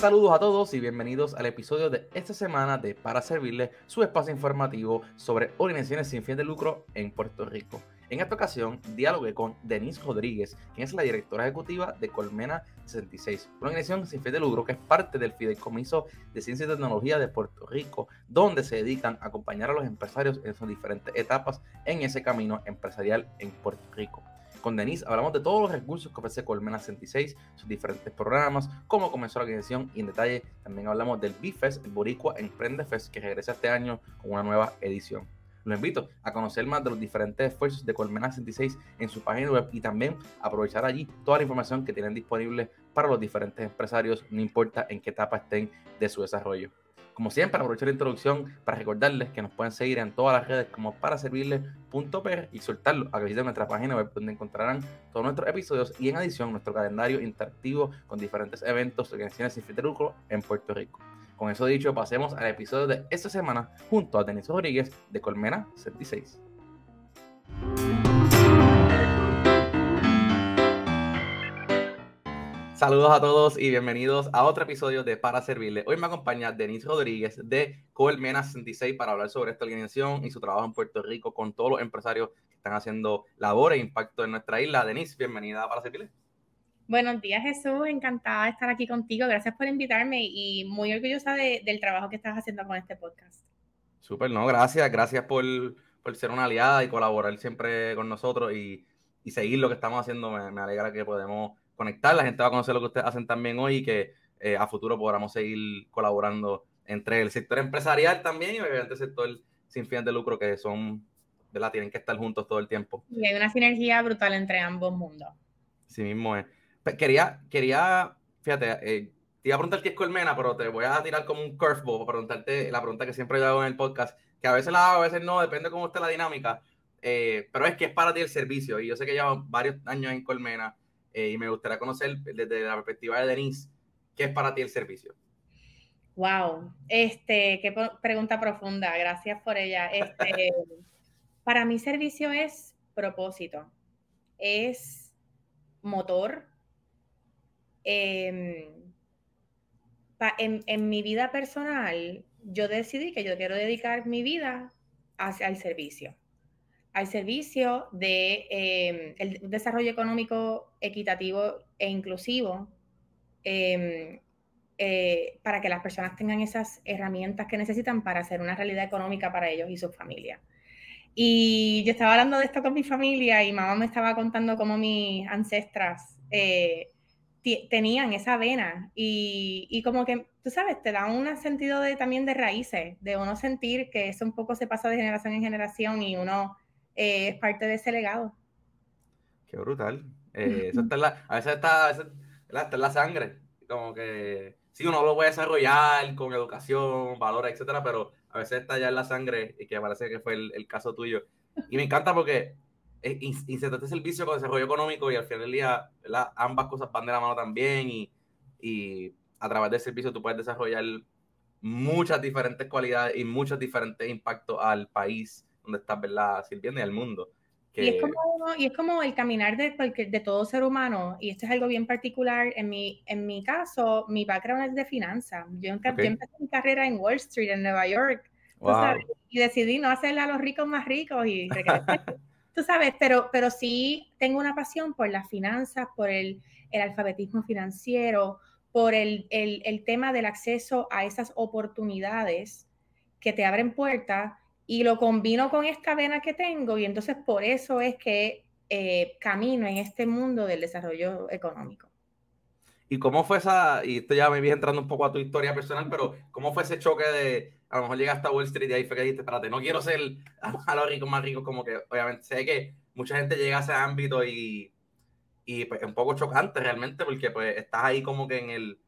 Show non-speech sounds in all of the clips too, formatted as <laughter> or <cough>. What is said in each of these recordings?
Saludos a todos y bienvenidos al episodio de esta semana de Para Servirle, su espacio informativo sobre organizaciones sin fin de lucro en Puerto Rico. En esta ocasión, dialogué con Denise Rodríguez, quien es la directora ejecutiva de Colmena 66, una organización sin fin de lucro que es parte del Fideicomiso de Ciencia y Tecnología de Puerto Rico, donde se dedican a acompañar a los empresarios en sus diferentes etapas en ese camino empresarial en Puerto Rico. Con Denise hablamos de todos los recursos que ofrece Colmena 66, sus diferentes programas, cómo comenzó la organización y en detalle también hablamos del BIFES, el Boricua Emprende Fest, que regresa este año con una nueva edición. Los invito a conocer más de los diferentes esfuerzos de Colmena 66 en su página web y también aprovechar allí toda la información que tienen disponible para los diferentes empresarios, no importa en qué etapa estén de su desarrollo. Como siempre, aprovecho la introducción para recordarles que nos pueden seguir en todas las redes como para servirles.pr y soltarlo a que visiten nuestra página web donde encontrarán todos nuestros episodios y en adición nuestro calendario interactivo con diferentes eventos, organizaciones sin lucro en Puerto Rico. Con eso dicho, pasemos al episodio de esta semana junto a Denis Rodríguez de Colmena 76. Saludos a todos y bienvenidos a otro episodio de Para Servirle. Hoy me acompaña Denise Rodríguez de Colmena 66 para hablar sobre esta organización y su trabajo en Puerto Rico con todos los empresarios que están haciendo labor e impacto en nuestra isla. Denise, bienvenida a Para Servirle. Buenos días, Jesús. Encantada de estar aquí contigo. Gracias por invitarme y muy orgullosa del trabajo que estás haciendo con este podcast. Súper, no, gracias. Gracias por, por, ser una aliada y colaborar siempre con nosotros y, y seguir lo que estamos haciendo. Me, me alegra que podemos conectar, la gente va a conocer lo que ustedes hacen también hoy y que eh, a futuro podamos seguir colaborando entre el sector empresarial también y obviamente el sector sin fin de lucro que son, ¿verdad? Tienen que estar juntos todo el tiempo. Y hay una sinergia brutal entre ambos mundos. Sí mismo es. Quería, quería, fíjate, eh, te iba a preguntar qué es Colmena, pero te voy a tirar como un curveball para preguntarte la pregunta que siempre yo hago en el podcast, que a veces la hago, a veces no, depende de cómo esté la dinámica, eh, pero es que es para ti el servicio y yo sé que llevo varios años en Colmena eh, y me gustaría conocer desde la perspectiva de Denise, ¿qué es para ti el servicio? Wow, este, qué pregunta profunda, gracias por ella. Este, <laughs> para mí servicio es propósito, es motor. Em, en, en, mi vida personal, yo decidí que yo quiero dedicar mi vida hacia el servicio al servicio de em, el desarrollo económico equitativo e inclusivo em, eh, para que las personas tengan esas herramientas que necesitan para hacer una realidad económica para ellos y sus familias. Y yo estaba hablando de esto con mi familia y mamá me estaba contando cómo mis ancestras eh, tenían esa vena y, y, como que, tú sabes, te da un sentido de, también de raíces, de uno sentir que eso un poco se pasa de generación en generación y uno eh, es parte de ese legado. Qué brutal. Eh, eso está la, a veces está, está en la sangre, como que sí, uno lo puede desarrollar con educación, valores, etcétera, pero a veces está ya en la sangre y que parece que fue el, caso tuyo. Y me encanta porque insertaste servicio con desarrollo económico y al final del día ambas cosas van de la mano también y, y a través del servicio tú puedes desarrollar muchas diferentes cualidades y muchos diferentes impactos al país donde estás, ¿verdad? Sirviendo y al mundo. Y, es como, y es como el caminar de, de todo ser humano, y esto es algo bien particular. En mi, en mi caso, mi background es de finanzas. Yo, empecé mi carrera en Wall Street, en Nueva York, y decidí no hacerle a los ricos más ricos y <laughs> tú sabes, pero, pero sí tengo una pasión por las finanzas, por el, el alfabetismo financiero, por el, el, el tema del acceso a esas oportunidades que te abren puertas y lo combino con esta vena que tengo y entonces por eso es que eh, camino en este mundo del desarrollo económico. ¿Y cómo fue esa, y esto ya me vi entrando un poco a tu historia personal, pero cómo fue ese choque de, a lo mejor llegaste a Wall Street y ahí fue que dijiste, espérate, no quiero ser <laughs> a, los ricos más ricos, como que obviamente sé que mucha gente llega a ese ámbito y, y pues, es un poco chocante realmente porque pues estás ahí como que en el,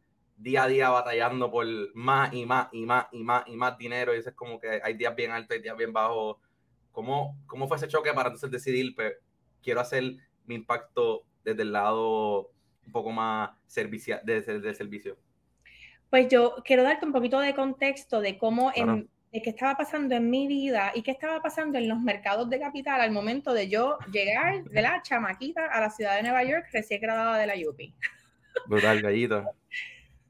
día a día batallando por más y más y más y más y más dinero y eso es como que hay días bien altos y días bien bajos. ¿Cómo, cómo fue ese choque para entonces decidir, pues, quiero hacer mi impacto desde el lado un poco más servicio, de, servicio? Pues yo quiero darte un poquito de contexto de cómo, de qué estaba pasando en mi vida y qué estaba pasando en los mercados de capital al momento de yo llegar de la chamaquita a la ciudad de Nueva York recién graduada de la UPI. Brutal, gallito.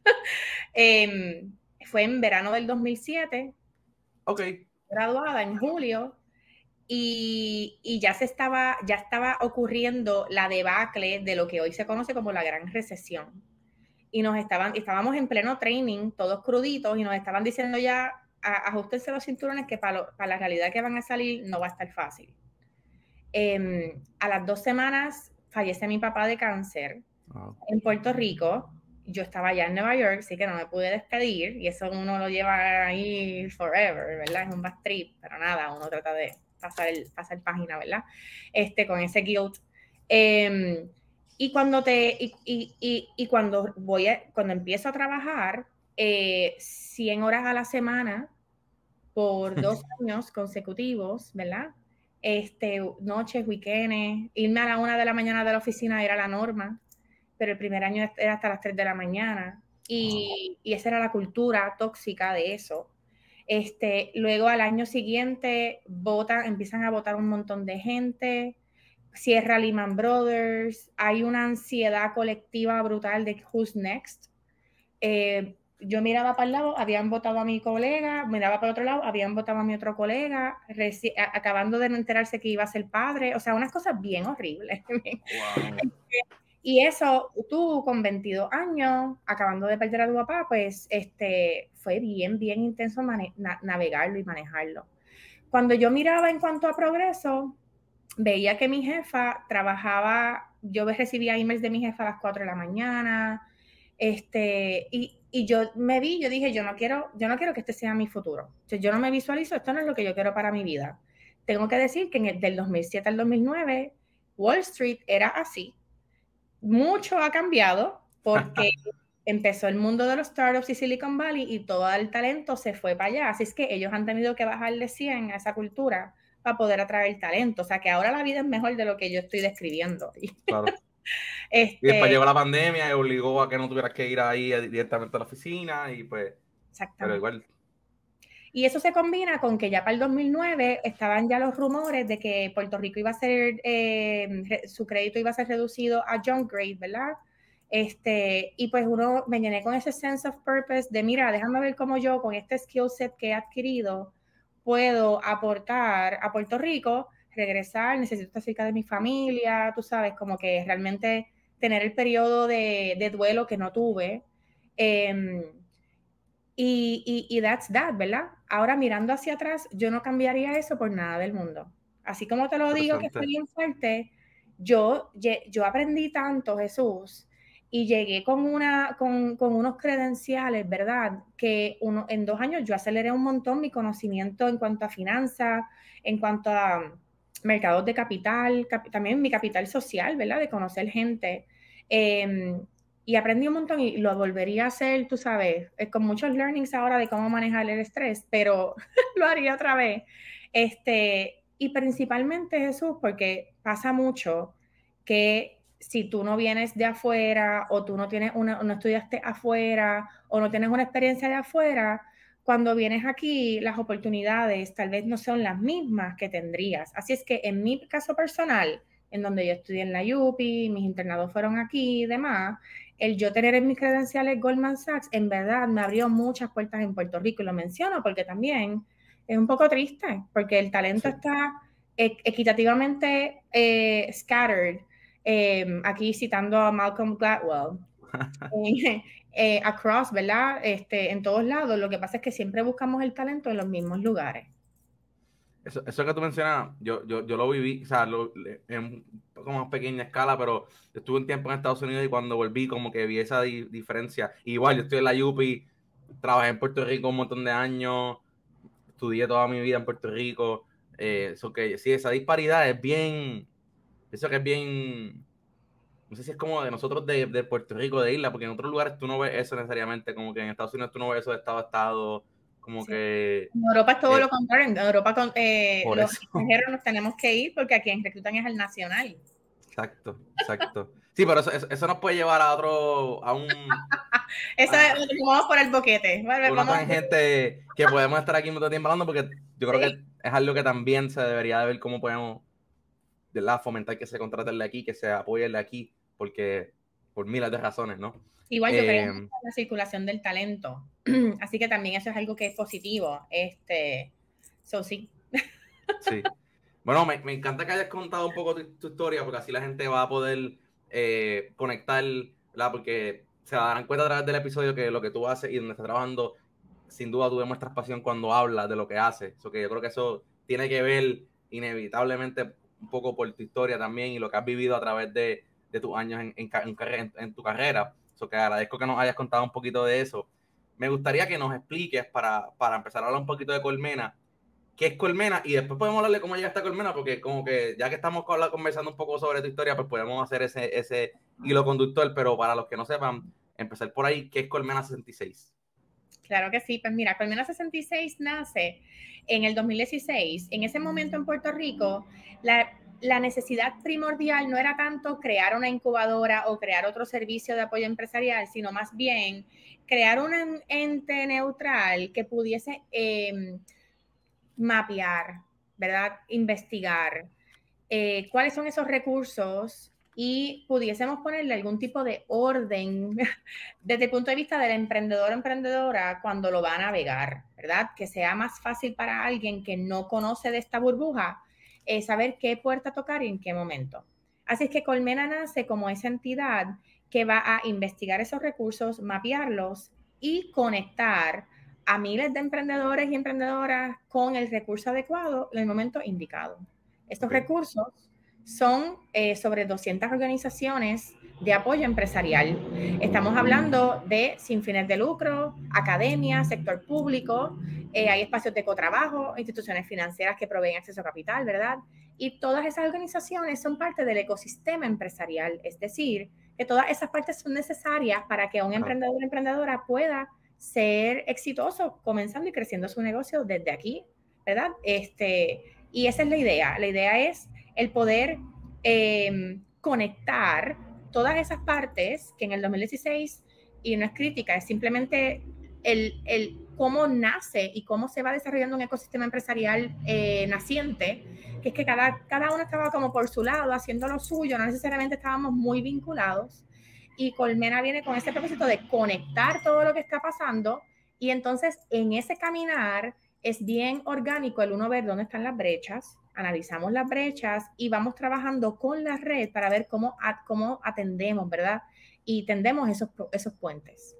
<laughs> Em, fue en verano del 2007. Ok. Graduada en julio. Y, y, ya se estaba, ya estaba ocurriendo la debacle de lo que hoy se conoce como la gran recesión. Y nos estaban, estábamos en pleno training, todos cruditos, y nos estaban diciendo ya, ajustense los cinturones que para, para la realidad que van a salir no va a estar fácil. Em, a las dos semanas fallece mi papá de cáncer en Puerto Rico. Yo estaba allá en Nueva York, así que no me pude despedir y eso uno lo lleva ahí forever, ¿verdad? Es un bad trip, pero nada, uno trata de pasar, el, pasar página, ¿verdad? Este, con ese guilt. Em, y cuando te, y, y, y, cuando voy a, cuando empiezo a trabajar, eh, 100 horas a la semana por dos años consecutivos, ¿verdad? este, noches, weekends, irme a la una de la mañana de la oficina era la norma, pero el primer año era hasta las 3 de la mañana y, y esa era la cultura tóxica de eso. Este, luego al año siguiente votan, empiezan a votar un montón de gente, cierra Lehman Brothers, hay una ansiedad colectiva brutal de who's next. Eh, yo miraba para el lado, habían votado a mi colega, miraba para el otro lado, habían votado a mi otro colega, acabando de enterarse que iba a ser padre, o sea, unas cosas bien horribles. <laughs> y eso, tú con 22 años, acabando de perder a tu papá, pues este, fue bien, bien intenso navegarlo y manejarlo. Cuando yo miraba en cuanto a progreso, veía que mi jefa trabajaba, yo recibía emails de mi jefa a las 4 de la mañana, este, y, y yo me vi, yo dije, yo no quiero, yo no quiero que este sea mi futuro. yo no me visualizo, esto no es lo que yo quiero para mi vida. Tengo que decir que en el, del 2007 al 2009, Wall Street era así. Mucho ha cambiado porque <laughs> empezó el mundo de los startups y Silicon Valley y todo el talento se fue para allá. Así es que ellos han tenido que bajarle 100 a esa cultura para poder atraer talento. O sea que ahora la vida es mejor de lo que yo estoy describiendo. <laughs> Claro. Este, y después llegó la pandemia y obligó a que no tuvieras que ir ahí directamente a la oficina y pues... Pero igual... Y eso se combina con que ya para el 2009 estaban ya los rumores de que Puerto Rico iba a ser, eh, su crédito iba a ser reducido a junk grade, ¿verdad? Este, y pues uno me llené con ese sense of purpose de, mira, déjame ver cómo yo con este skill set que he adquirido puedo aportar a Puerto Rico regresar, necesito estar cerca de mi familia, tú sabes, como que realmente tener el periodo de, duelo que no tuve. Em, y, y, that's that, ¿verdad? Ahora mirando hacia atrás, yo no cambiaría eso por nada del mundo. Así como te lo digo que estoy bien fuerte, yo, yo aprendí tanto, Jesús, y llegué con, una, con, con, unos credenciales, ¿verdad? Que uno, en dos años yo aceleré un montón mi conocimiento en cuanto a finanzas, en cuanto a mercados de capital, también mi capital social, ¿verdad? De conocer gente. Em, y aprendí un montón y lo volvería a hacer, tú sabes, eh, con muchos learnings ahora de cómo manejar el estrés, pero <laughs> lo haría otra vez. Este, y principalmente Jesús, porque pasa mucho que si tú no vienes de afuera o tú no tienes una, no estudiaste afuera o no tienes una experiencia de afuera, cuando vienes aquí, las oportunidades tal vez no son las mismas que tendrías. Así es que en mi caso personal, en donde yo estudié en la UPI, mis internados fueron aquí y demás, el yo tener en mis credenciales Goldman Sachs, en verdad me abrió muchas puertas en Puerto Rico y lo menciono porque también es un poco triste, porque el talento está equitativamente eh, scattered. Eh, aquí citando a Malcolm Gladwell, <laughs> eh, eh, across, ¿verdad? Este, en todos lados. Lo que pasa es que siempre buscamos el talento en los mismos lugares. Eso, eso que tú mencionas, yo, yo, yo lo viví, o sea, en un poco más pequeña escala, pero estuve un tiempo en Estados Unidos y cuando volví como que vi esa diferencia. Igual, yo estoy en la UPI, trabajé en Puerto Rico un montón de años, estudié toda mi vida en Puerto Rico. Eh, eso que sí, esa disparidad es bien, eso que es bien, no sé si es como de nosotros de, Puerto Rico, de isla, porque en otros lugares tú no ves eso necesariamente, como que en Estados Unidos tú no ves eso de estado a estado, como que... En Europa es todo eh, lo contrario, en Europa eh, los <laughs> extranjeros nos tenemos que ir porque aquí en reclutan es el nacional. Exacto, exacto. Sí, pero eso, eso, nos puede llevar a otro, a un... <laughs> eso es, vamos por el boquete. una gente que podemos estar aquí mucho tiempo hablando porque yo creo que es algo que también se debería de ver cómo podemos de la fomentar que se contrate el de aquí, que se apoye el de aquí, porque por miles de razones, ¿no? Igual yo creo en la circulación del talento, <clears throat> así que también eso es algo que es positivo. Este, so sí. Sí. Bueno, me, me, encanta que hayas contado un poco tu, historia, porque así la gente va a poder eh, conectar, ¿verdad? Porque se darán cuenta a través del episodio que lo que tú haces y donde estás trabajando, sin duda tú demuestras pasión cuando hablas de lo que haces. Eso que yo creo que eso tiene que ver inevitablemente un poco por tu historia también y lo que has vivido a través de, de tus años en, en, en, tu carrera. Que agradezco que nos hayas contado un poquito de eso. Me gustaría que nos expliques para, para empezar a hablar un poquito de Colmena qué es Colmena y después podemos hablarle cómo llegaste a Colmena, porque como que ya que estamos conversando un poco sobre tu historia, pues podemos hacer ese, ese hilo conductor, pero para los que no sepan, empezar por ahí, ¿qué es Colmena 66? Claro que sí, pues mira, Colmena 66 nace en el 2016. En ese momento en Puerto Rico, la, la necesidad primordial no era tanto crear una incubadora o crear otro servicio de apoyo empresarial, sino más bien crear un ente neutral que pudiese... Eh, mapear, ¿verdad? Investigar eh, cuáles son esos recursos y pudiésemos ponerle algún tipo de orden <laughs> desde el punto de vista del emprendedor o emprendedora cuando lo va a navegar, ¿verdad? Que sea más fácil para alguien que no conoce de esta burbuja eh, saber qué puerta tocar y en qué momento. Así es que Colmena nace como esa entidad que va a investigar esos recursos, mapearlos y conectar a miles de emprendedores y emprendedoras con el recurso adecuado en el momento indicado. Estos recursos son eh, sobre 200 organizaciones de apoyo empresarial. Estamos hablando de sin fines de lucro, academia, sector público, eh, hay espacios de cotrabajo, instituciones financieras que proveen acceso a capital, ¿verdad? Y todas esas organizaciones son parte del ecosistema empresarial, es decir, que todas esas partes son necesarias para que un emprendedor o emprendedora pueda ser exitoso comenzando y creciendo su negocio desde aquí, ¿verdad? Este, y esa es la idea. La idea es el poder em, conectar todas esas partes que en el 2016, y no es crítica, es simplemente el, el cómo nace y cómo se va desarrollando un ecosistema empresarial eh, naciente, que es que cada, cada uno estaba como por su lado haciendo lo suyo, no necesariamente estábamos muy vinculados. Y Colmena viene con ese propósito de conectar todo lo que está pasando y entonces en ese caminar es bien orgánico el uno ver dónde están las brechas, analizamos las brechas y vamos trabajando con la red para ver cómo, cómo atendemos, ¿verdad? Y tendemos esos, esos puentes.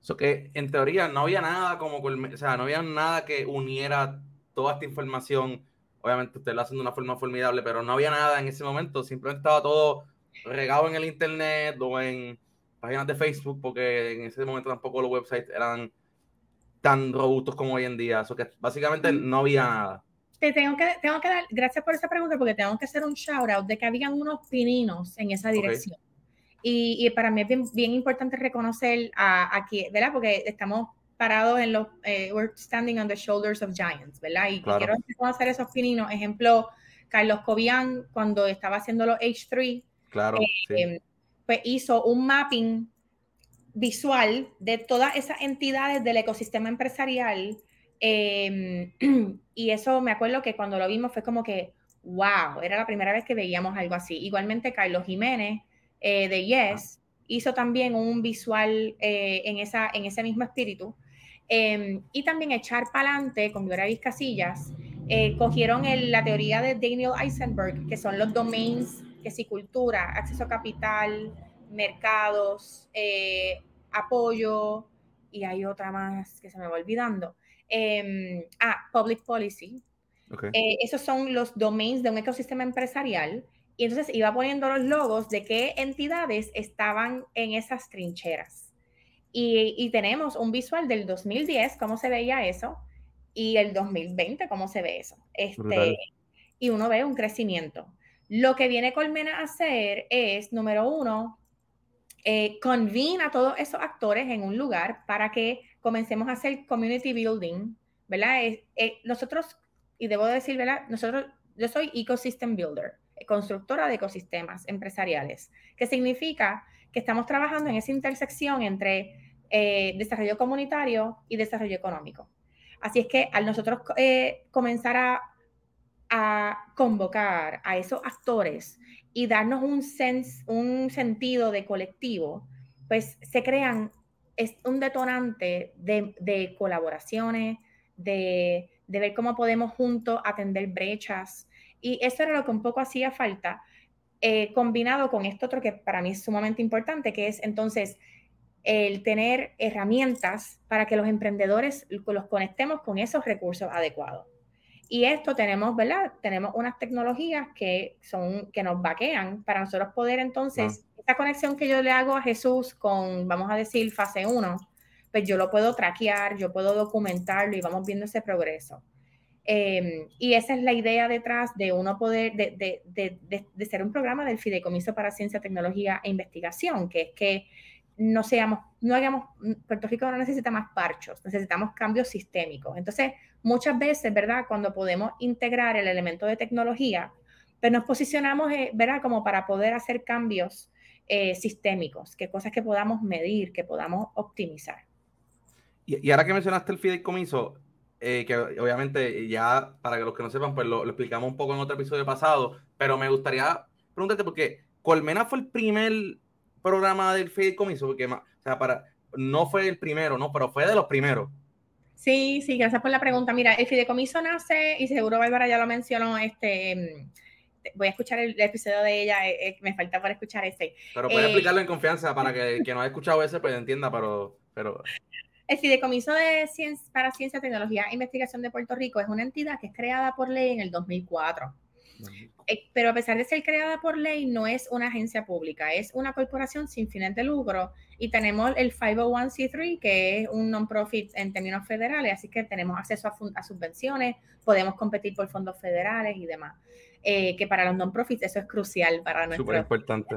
Eso que en teoría no había nada como, o sea, no había nada que uniera toda esta información. Obviamente usted lo hace de una forma formidable, pero no había nada en ese momento, simplemente estaba todo regado en el internet o en páginas de Facebook, porque en ese momento tampoco los websites eran tan robustos como hoy en día. Eso que básicamente no había nada. Te tengo que, tengo que dar, gracias por esa pregunta, porque tengo que hacer un shout out de que habían unos pininos en esa dirección. Y, y, para mí es bien, bien importante reconocer a, aquí, ¿verdad? Porque estamos parados en los, eh, we're standing on the shoulders of giants, ¿verdad? Y quiero reconocer esos pininos. Ejemplo, Carlos Cobian, cuando estaba haciendo los H3, Claro. Eh, pues hizo un mapping visual de todas esas entidades del ecosistema empresarial. Em, <clears throat> y eso me acuerdo que cuando lo vimos fue como que, wow, era la primera vez que veíamos algo así. Igualmente, Carlos Jiménez eh, de Yes hizo también un visual eh, en, esa, en ese mismo espíritu. Em, y también echar para adelante con Gloria Vizcasillas, cogieron la teoría de Daniel Eisenberg, que son los domains que si cultura, acceso a capital, mercados, eh, apoyo, y hay otra más que se me va olvidando. Ah, public policy. Eh, esos son los domains de un ecosistema empresarial. Y entonces iba poniendo los logos de qué entidades estaban en esas trincheras. Y, y, tenemos un visual del 2010, cómo se veía eso, y el 2020, cómo se ve eso. Este, y uno ve un crecimiento. Lo que viene Colmena a hacer es, número uno, eh, a todos esos actores en un lugar para que comencemos a hacer community building, ¿verdad? Eh, nosotros, y debo decir, ¿verdad? Nosotros, yo soy ecosystem builder, constructora de ecosistemas empresariales, que significa que estamos trabajando en esa intersección entre eh, desarrollo comunitario y desarrollo económico. Así es que al nosotros eh, comenzar a a convocar a esos actores y darnos un, un sentido de colectivo, pues se crean, es un detonante de, colaboraciones, de, ver cómo podemos juntos atender brechas. Y eso era lo que un poco hacía falta, eh, combinado con esto otro que para mí es sumamente importante, que es entonces el tener herramientas para que los emprendedores los conectemos con esos recursos adecuados. Y esto tenemos, ¿verdad? Tenemos unas tecnologías que son que nos vaquean para nosotros poder entonces, ah. Esta conexión que yo le hago a Jesús con, vamos a decir, fase 1, pues yo lo puedo traquear, yo puedo documentarlo y vamos viendo ese progreso. Em, y esa es la idea detrás de uno poder, de, de, de, de, ser un programa del Fideicomiso para Ciencia, Tecnología e Investigación, que es que no seamos, no hagamos, Puerto Rico no necesita más parchos, necesitamos cambios sistémicos. Entonces, muchas veces, ¿verdad? Cuando podemos integrar el elemento de tecnología, pues nos posicionamos, eh, ¿verdad? Como para poder hacer cambios eh, sistémicos, que cosas que podamos medir, que podamos optimizar. Y, ahora que mencionaste el fideicomiso, eh, que obviamente ya para que los que no sepan, pues lo, lo, explicamos un poco en otro episodio pasado, pero me gustaría preguntarte porque Colmena fue el primer programa del fideicomiso, porque o sea, para, no fue el primero, ¿no? Pero fue de los primeros. Sí, sí, gracias por la pregunta. Mira, el fideicomiso nace, y seguro Bárbara ya lo mencionó, este, voy a escuchar el, episodio de ella, eh, eh, me falta por escuchar ese. Pero puede eh, explicarlo en confianza para que que no haya escuchado ese pues entienda, pero... pero... El Fideicomiso de Ciencia, para Ciencia, Tecnología e Investigación de Puerto Rico es una entidad que es creada por ley en el 2004. Eh, pero a pesar de ser creada por ley, no es una agencia pública, es una corporación sin fines de lucro y tenemos el 501c3, que es un non-profit en términos federales, así que tenemos acceso a, subvenciones, podemos competir por fondos federales y demás. Eh, que para los non-profits eso es crucial para nuestra Súper importante.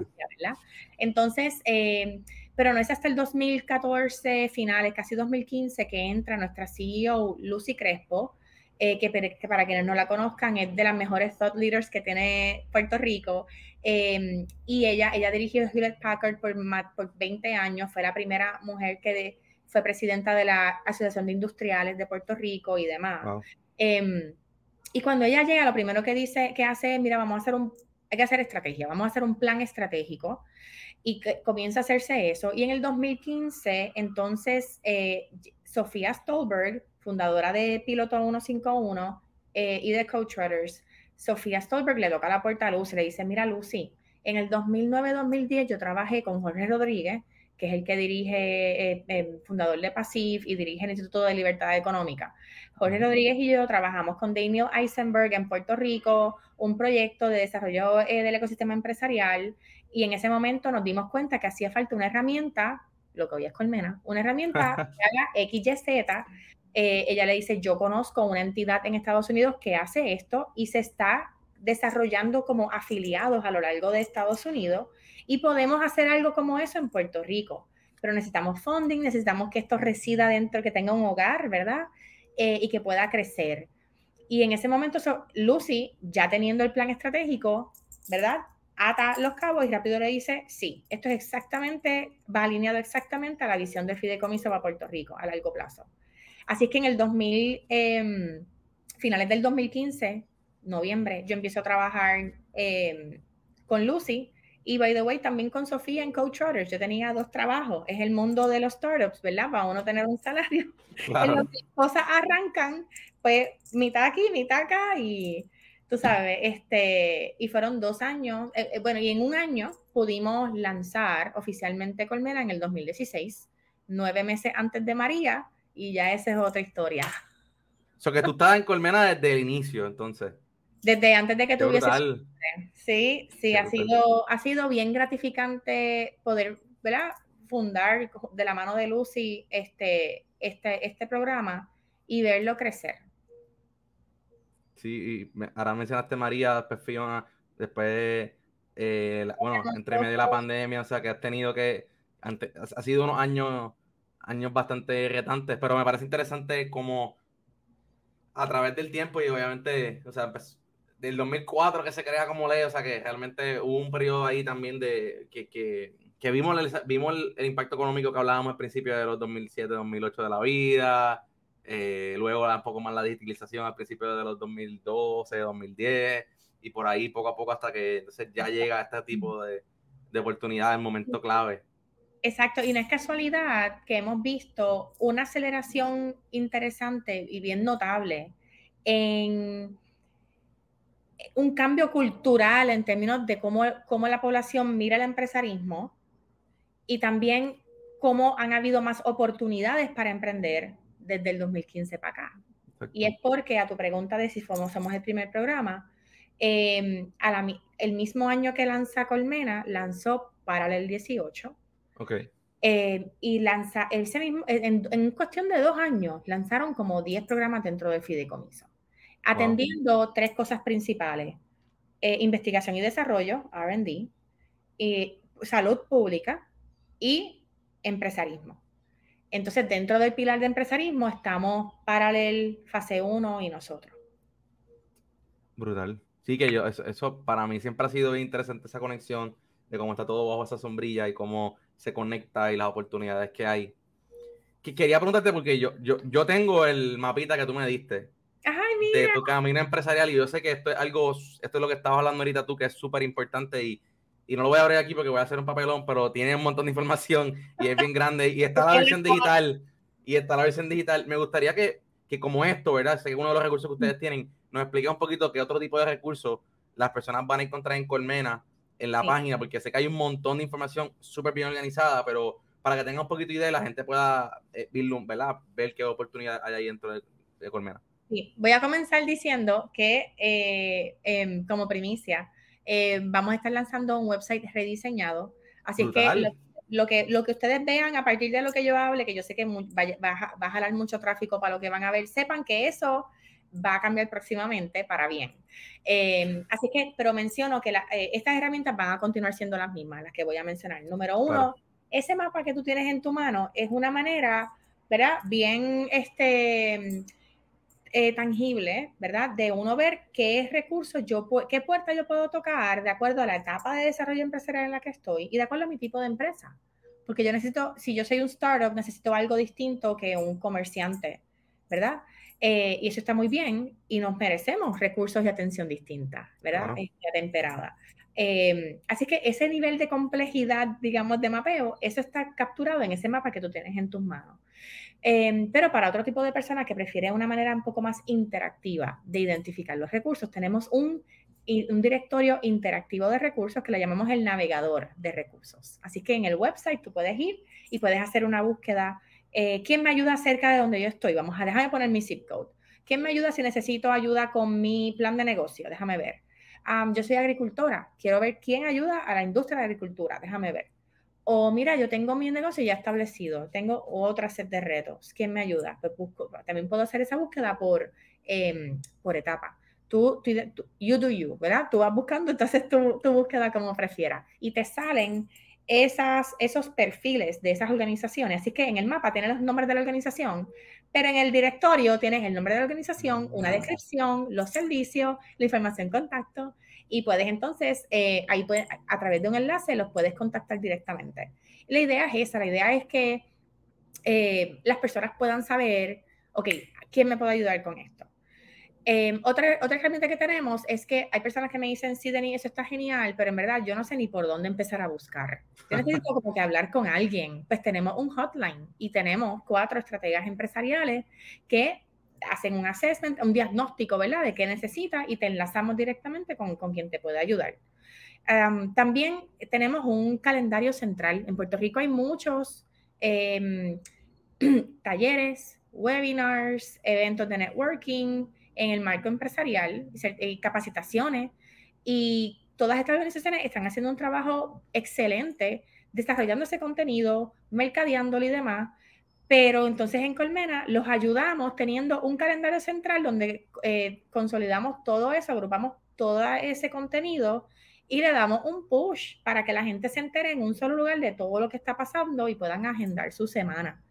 Entonces, eh, pero no es hasta el 2014, finales, casi 2015, que entra nuestra CEO Lucy Crespo, eh, que, para quienes no la conozcan es de las mejores thought leaders que tiene Puerto Rico. Em, y ella, ella dirigió Hewlett Packard por, por 20 años, fue la primera mujer que fue presidenta de la Asociación de Industriales de Puerto Rico y demás. Em, y cuando ella llega, lo primero que dice, que hace es, mira, vamos a hacer un, hay que hacer estrategia, vamos a hacer un plan estratégico y que comienza a hacerse eso. Y en el 2015, entonces, eh, Sofía Stolberg, fundadora de Piloto 151 eh, y de Coach Rudders, Sofía Stolberg le toca la puerta a Lucy y le dice, mira Lucy, en el 2009-2010 yo trabajé con Jorge Rodríguez, que es el que dirige, eh, eh, fundador de PASIF y dirige el Instituto de Libertad Económica. Jorge Rodríguez y yo trabajamos con Daniel Eisenberg en Puerto Rico, un proyecto de desarrollo del ecosistema empresarial, y en ese momento nos dimos cuenta que hacía falta una herramienta, lo que hoy es Colmena, una herramienta <laughs> que haga XYZ eh, ella le dice, yo conozco una entidad en Estados Unidos que hace esto y se está desarrollando como afiliados a lo largo de Estados Unidos y podemos hacer algo como eso en Puerto Rico. Pero necesitamos funding, necesitamos que esto resida dentro, que tenga un hogar, ¿verdad? Eh, y que pueda crecer. Y en ese momento, Lucy, ya teniendo el plan estratégico, ¿verdad? Ata los cabos y rápido le dice, sí, esto es exactamente, va alineado exactamente a la visión del fideicomiso para Puerto Rico a largo plazo. Así es que en el 2000, em, finales del 2015, noviembre, yo empiezo a trabajar em, con Lucy y, by the way, también con Sofía en Coach Rudders. Yo tenía dos trabajos. Es el mundo de los startups, ¿verdad? Para uno tener un salario. <laughs> Claro. Las cosas arrancan, pues, mitad aquí, mitad acá y tú sabes, este, y fueron dos años, eh, eh, bueno, y en un año pudimos lanzar oficialmente Colmena en el 2016, nueve meses antes de María, y ya esa es otra historia. O sea, que tú estabas en Colmena desde el inicio, entonces. Desde antes de que tuviese. Sí, sí, ha sido, ha sido bien gratificante poder ¿verdad? fundar de la mano de Lucy este, este, este programa y verlo crecer. Sí, y ahora mencionaste María, después Fiona, después, eh, bueno, entre medio de la pandemia, o sea, que has tenido que, ha sido unos años años bastante retantes, pero me parece interesante como a través del tiempo y obviamente, o sea, pues, del 2004 que se crea como ley, o sea, que realmente hubo un periodo ahí también de que, que, que vimos, el, vimos el, impacto económico que hablábamos al principio de los 2007, 2008 de la vida, eh, luego un poco más la digitalización al principio de los 2012, 2010, y por ahí poco a poco hasta que ya llega este tipo de, de oportunidad en momento clave. Exacto, y no es casualidad que hemos visto una aceleración interesante y bien notable en un cambio cultural en términos de cómo, cómo la población mira el empresarismo y también cómo han habido más oportunidades para emprender desde el 2015 para acá. Y es porque a tu pregunta de si somos, somos el primer programa, em, el mismo año que lanza Colmena, lanzó Paralel 18. Ok. Eh, y lanza, ese mismo, en, en, cuestión de dos años, lanzaron como 10 programas dentro del fideicomiso, atendiendo tres cosas principales. Eh, investigación y desarrollo, RD, y salud pública y empresarismo. Entonces, dentro del pilar de empresarismo estamos Paralel, Fase 1 y nosotros. Brutal. Sí, que yo, eso, para mí siempre ha sido interesante esa conexión de cómo está todo bajo esa sombrilla y cómo se conecta y las oportunidades que hay. Que quería preguntarte porque yo, yo, yo tengo el mapita que tú me diste de tu camino empresarial y yo sé que esto es algo, esto es lo que estabas hablando ahorita tú, que es súper importante y y no lo voy a abrir aquí porque voy a hacer un papelón, pero tiene un montón de información y es bien grande y está la <laughs> versión digital y está la versión digital. Me gustaría que, que como esto, ¿verdad? Sé uno de los recursos que ustedes tienen, nos explique un poquito qué otro tipo de recursos las personas van a encontrar en Colmena en la página, porque sé que hay un montón de información súper bien organizada, pero para que tenga un poquito de idea la gente pueda eh, ¿verdad? ver qué oportunidad hay ahí dentro de, Colmena. Sí, voy a comenzar diciendo que eh, em, como primicia, eh, vamos a estar lanzando un website rediseñado. Así que lo, que lo que ustedes vean a partir de lo que yo hable, que yo sé que va, a, jalar mucho tráfico para lo que van a ver, sepan que eso va a cambiar próximamente para bien. Em, así que, pero menciono que eh, estas herramientas van a continuar siendo las mismas, las que voy a mencionar. Número uno, ese mapa que tú tienes en tu mano es una manera, ¿verdad? Bien, este eh, tangible, ¿verdad? De uno ver qué recursos yo, qué puerta yo puedo tocar de acuerdo a la etapa de desarrollo empresarial en la que estoy y de acuerdo a mi tipo de empresa. Porque yo necesito, si yo soy un startup, necesito algo distinto que un comerciante, ¿verdad? Eh, y eso está muy bien y nos merecemos recursos y atención distinta, ¿verdad? Y temperada. Em, así que ese nivel de complejidad, digamos, de mapeo, eso está capturado en ese mapa que tú tienes en tus manos. Em, pero para otro tipo de personas que prefieren una manera un poco más interactiva de identificar los recursos, tenemos un, un directorio interactivo de recursos que le llamamos el navegador de recursos. Así que en el website tú puedes ir y puedes hacer una búsqueda. Eh, ¿Quién me ayuda cerca de donde yo estoy? Vamos a dejarme poner mi zip code. ¿Quién me ayuda si necesito ayuda con mi plan de negocio? Déjame ver. yo soy agricultora. Quiero ver quién ayuda a la industria de agricultura. Déjame ver. O mira, yo tengo mi negocio ya establecido, tengo otra set de retos. ¿Quién me ayuda? Pues busco, también puedo hacer esa búsqueda por, em, por etapa. Tú, tú, you do you, ¿verdad? Tú vas buscando, entonces tu, tu búsqueda como prefieras. Y te salen esas, esos perfiles de esas organizaciones. Así que en el mapa tienes los nombres de la organización, pero en el directorio tienes el nombre de la organización, una descripción, los servicios, la información contacto y puedes entonces, eh, ahí a través de un enlace los puedes contactar directamente. La idea es esa, la idea es que eh, las personas puedan saber, ok, ¿quién me puede ayudar con esto? Em, otra, otra herramienta que tenemos es que hay personas que me dicen, sí, Denis, eso está genial, pero en verdad yo no sé ni por dónde empezar a buscar. Yo <laughs> necesito como que hablar con alguien. Pues tenemos un hotline y tenemos cuatro estrategias empresariales que hacen un assessment, un diagnóstico, ¿verdad? De qué necesitas y te enlazamos directamente con, con quien te puede ayudar. también tenemos un calendario central. En Puerto Rico hay muchos em, <clears throat> talleres, webinars, eventos de networking en el marco empresarial, y capacitaciones, y todas estas organizaciones están haciendo un trabajo excelente desarrollando ese contenido, mercadeándolo y demás, pero entonces en Colmena los ayudamos teniendo un calendario central donde eh, consolidamos todo eso, agrupamos todo ese contenido y le damos un push para que la gente se entere en un solo lugar de todo lo que está pasando y puedan agendar su semana.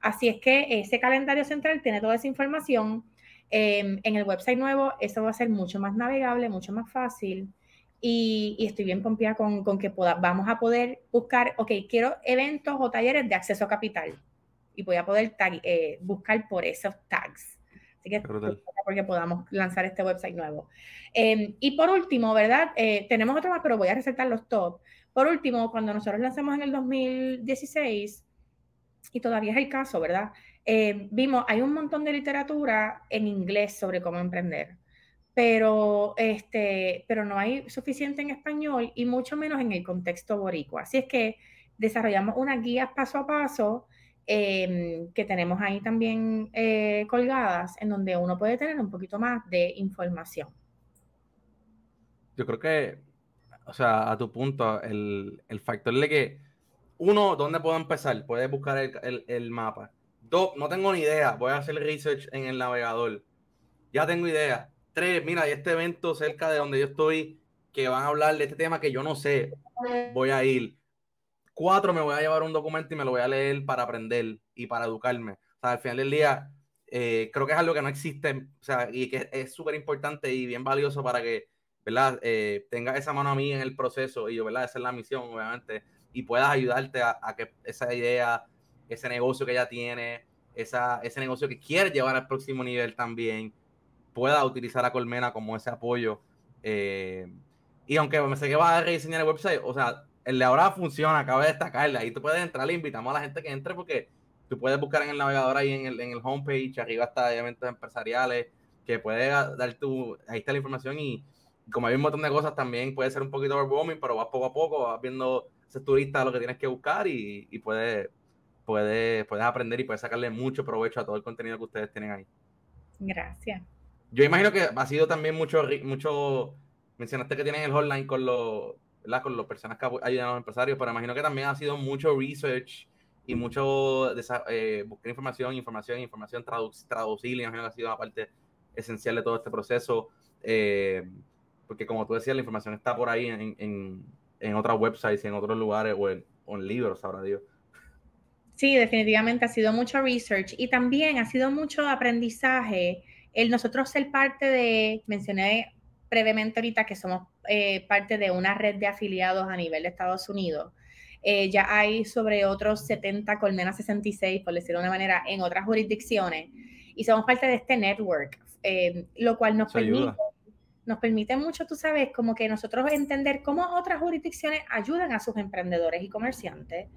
Así es que ese calendario central tiene toda esa información. Em, en el website nuevo eso va a ser mucho más navegable, mucho más fácil. Y, estoy bien confiada con, que vamos a poder buscar, ok, quiero eventos o talleres de acceso a capital y voy a poder eh, buscar por esos tags. Así que porque podamos lanzar este website nuevo. Em, y por último, ¿verdad? Eh, tenemos otro más, pero voy a resaltar los top. Por último, cuando nosotros lanzamos en el 2016, y todavía es el caso, ¿verdad? Eh, vimos, hay un montón de literatura en inglés sobre cómo emprender, pero, este, pero no hay suficiente en español y mucho menos en el contexto boricua. Así es que desarrollamos unas guías paso a paso em, que tenemos ahí también eh, colgadas, en donde uno puede tener un poquito más de información. Yo creo que, o sea, a tu punto, el, el factor de que, uno, ¿dónde puedo empezar? Puedes buscar el, el mapa Dos, no tengo ni idea. Voy a hacer research en el navegador. Ya tengo idea. Tres, mira, hay este evento cerca de donde yo estoy que van a hablar de este tema que yo no sé. Voy a ir. Cuatro, me voy a llevar un documento y me lo voy a leer para aprender y para educarme. O sea, al final del día, eh, creo que es algo que no existe, o sea, y que es súper importante y bien valioso para que, ¿verdad? Eh, esa mano a mí en el proceso y yo, ¿verdad? Esa es la misión, obviamente, y puedas ayudarte a que esa idea ese negocio que ella tiene, esa, ese negocio que quiere llevar al próximo nivel también, pueda utilizar a Colmena como ese apoyo. Eh, y aunque me sé que va a rediseñar el website, o sea, el de ahora funciona, acaba de destacarle. Ahí tú puedes entrar, le invitamos a la gente que entre porque tú puedes buscar en el navegador ahí en el, en el homepage, arriba está eventos empresariales, que puede dar tu, ahí está la información y como hay un montón de cosas también puede ser un poquito overwhelming, pero vas poco a poco, vas viendo, ese turista lo que tienes que buscar y, y puedes puedes, puedes aprender y puedes sacarle mucho provecho a todo el contenido que ustedes tienen ahí. Gracias. Yo imagino que ha sido también mucho, mucho mencionaste que tienen el hotline con los, con las personas que ayudan a los empresarios, pero imagino que también ha sido mucho research y mucho eh, buscar información, información, información, traducir, imagino que ha sido una parte esencial de todo este proceso, eh, porque como tú decías, la información está por ahí en, en, en otras websites, en otros lugares o en, o en libros, ahora Dios. Sí, definitivamente ha sido mucho research y también ha sido mucho aprendizaje el nosotros ser parte de, mencioné brevemente ahorita que somos eh, parte de una red de afiliados a nivel de Estados Unidos. Eh, ya hay sobre otros 70 colmenas 66, por decirlo de una manera, en otras jurisdicciones y somos parte de este network, eh, lo cual nos permite, nos permite mucho, tú sabes, como que nosotros entender cómo otras jurisdicciones ayudan a sus emprendedores y comerciantes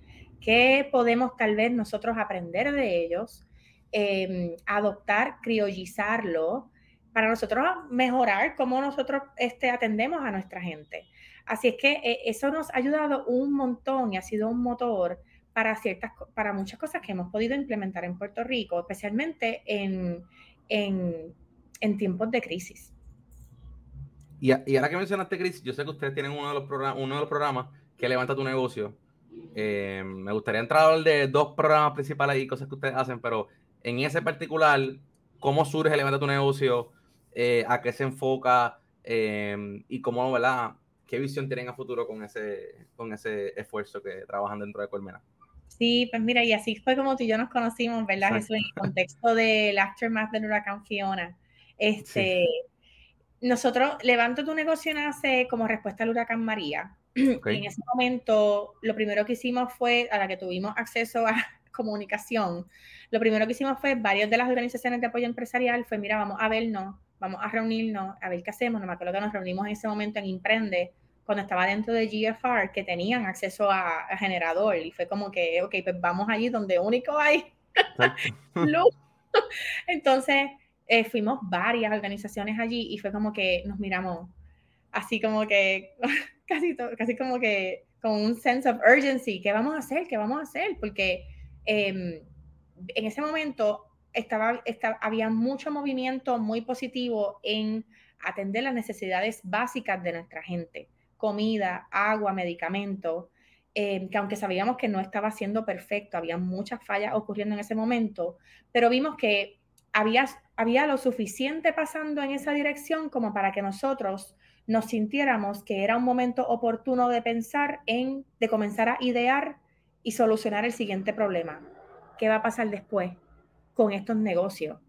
¿Qué podemos tal vez nosotros aprender de ellos? Em, adoptar, criollizarlo, para nosotros mejorar cómo nosotros este, atendemos a nuestra gente. Así es que eh, eso nos ha ayudado un montón y ha sido un motor para ciertas, para muchas cosas que hemos podido implementar en Puerto Rico, especialmente en, en, tiempos de crisis. Y, y, ahora que mencionaste crisis, yo sé que ustedes tienen uno de los, uno de los programas que levanta tu negocio, eh, me gustaría entrar de dos programas principales y cosas que ustedes hacen, pero en ese particular, ¿cómo surge Levanta tu negocio? Eh, ¿A qué se enfoca? Eh, y cómo, ¿verdad? ¿Qué visión tienen a futuro con ese, con ese esfuerzo que trabajan dentro de Colmena? Sí, pues mira, y así fue como tú y yo nos conocimos, ¿verdad? Eso en el contexto del aftermath del huracán Fiona. Este, Nosotros, Levanta tu negocio nace como respuesta al huracán María. En ese momento, lo primero que hicimos fue, a la que tuvimos acceso a <laughs> comunicación, lo primero que hicimos fue, varias de las organizaciones de apoyo empresarial fue, mira, vamos a vernos, vamos a reunirnos, a ver qué hacemos. No me acuerdo que nos reunimos en ese momento en Imprende, cuando estaba dentro de GFR, que tenían acceso a, generador. Y fue como que, ok, pues vamos allí donde único hay <laughs> luz. <laughs> Entonces, eh, fuimos varias organizaciones allí y fue como que nos miramos así como que <laughs> casi, casi como que con un sense of urgency, ¿qué vamos a hacer? ¿Qué vamos a hacer? Porque em, en ese momento estaba, había mucho movimiento muy positivo en atender las necesidades básicas de nuestra gente, comida, agua, medicamentos, em, que aunque sabíamos que no estaba siendo perfecto, había muchas fallas ocurriendo en ese momento, pero vimos que había, había lo suficiente pasando en esa dirección como para que nosotros nos sintiéramos que era un momento oportuno de pensar en, de comenzar a idear y solucionar el siguiente problema. ¿Qué va a pasar después con estos negocios?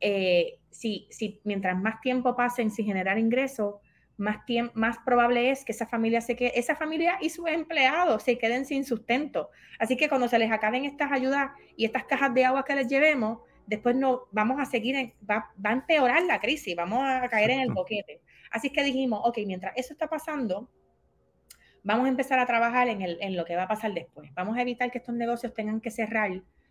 Eh, si, si mientras más tiempo pasen sin generar ingresos, más, más probable es que esa familia se quede, esa familia y sus empleados se queden sin sustento. Así que cuando se les acaben estas ayudas y estas cajas de agua que les llevemos, después no vamos a seguir, va, va, a empeorar la crisis, vamos a caer en el boquete. Así que dijimos, ok, mientras eso está pasando, vamos a empezar a trabajar en, el, en lo que va a pasar después. Vamos a evitar que estos negocios tengan que cerrar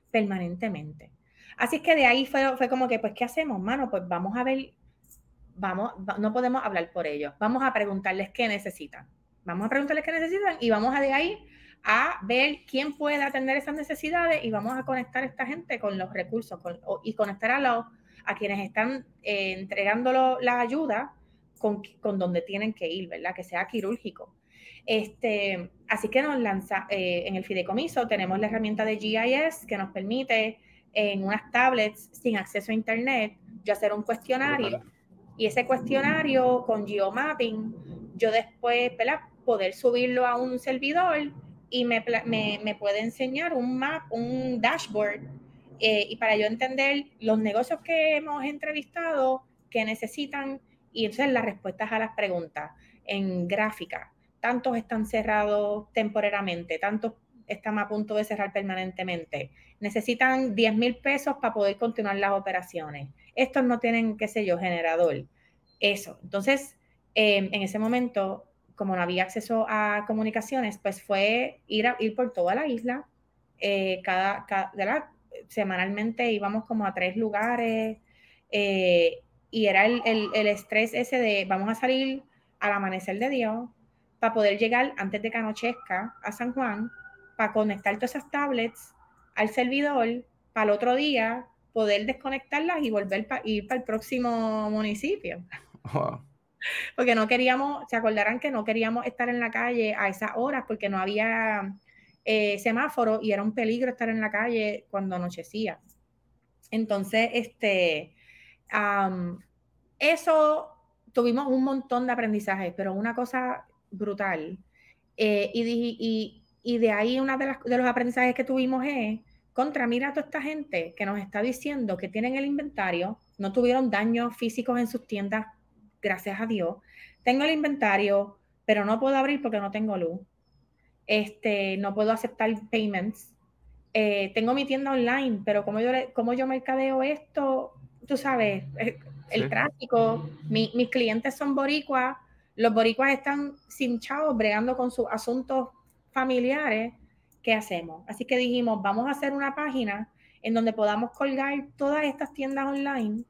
permanentemente. Así que de ahí fue, como que, pues, ¿qué hacemos, mano? Pues vamos a ver vamos, no podemos hablar por ellos, vamos a preguntarles qué necesitan. Vamos a preguntarles qué necesitan y vamos a de ahí a ver quién puede atender esas necesidades y vamos a conectar a esta gente con los recursos y conectar a, los, a quienes están eh, entregando la ayuda con, con, donde tienen que ir, ¿verdad? Que sea quirúrgico. Este, así que nos lanza, eh, en el fideicomiso tenemos la herramienta de GIS que nos permite en unas tablets sin acceso a internet yo hacer un cuestionario y ese cuestionario con geomapping, yo después, ¿verdad? Poder subirlo a un servidor y me, me, puede enseñar un map, un dashboard, eh, y para yo entender los negocios que hemos entrevistado, que necesitan, y entonces las respuestas a las preguntas en gráfica. Tantos están cerrados temporariamente, tantos están a punto de cerrar permanentemente. Necesitan 10 mil pesos para poder continuar las operaciones estos no tienen, qué sé yo, generador. Eso. Entonces, em, en ese momento, como no había acceso a comunicaciones, pues fue ir, ir por toda la isla. Eh, cada, cada semanalmente íbamos como a tres lugares eh, y era el, el, estrés ese de vamos a salir al amanecer de Dios para poder llegar antes de que anochezca a San Juan, para conectar todas esas tablets al servidor, para el otro día poder desconectarlas y volver a ir para el próximo municipio. Porque no queríamos, se acordarán que no queríamos estar en la calle a esas horas porque no había eh, semáforo y era un peligro estar en la calle cuando anochecía. Entonces, este, eso tuvimos un montón de aprendizajes, pero una cosa brutal. Eh, y, de ahí uno de, de los aprendizajes que tuvimos es contra, mira a toda esta gente que nos está diciendo que tienen el inventario, no tuvieron daños físicos en sus tiendas, gracias a Dios. Tengo el inventario, pero no puedo abrir porque no tengo luz. Este, no puedo aceptar payments. Eh, tengo mi tienda online, pero como yo, como yo mercadeo esto, tú sabes, eh, el tráfico, mis clientes son boricuas, los boricuas están sin chavos, bregando con sus asuntos familiares ¿qué hacemos? Así que dijimos, vamos a hacer una página en donde podamos colgar todas estas tiendas online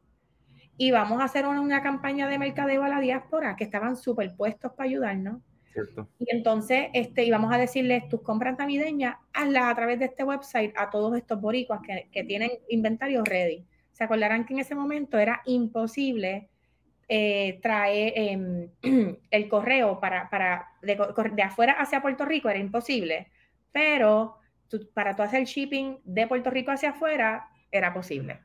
y vamos a hacer una, campaña de mercadeo a la diáspora que estaban superpuestos para ayudarnos. Cierto. Y entonces este, íbamos a decirles, tus compras navideñas, hazlas a través de este website a todos estos boricuas que, tienen inventario ready. Se acordarán que en ese momento era imposible eh, traer em, <clears throat> el correo para, para de, de, afuera hacia Puerto Rico, era imposible pero para tú hacer shipping de Puerto Rico hacia afuera era posible.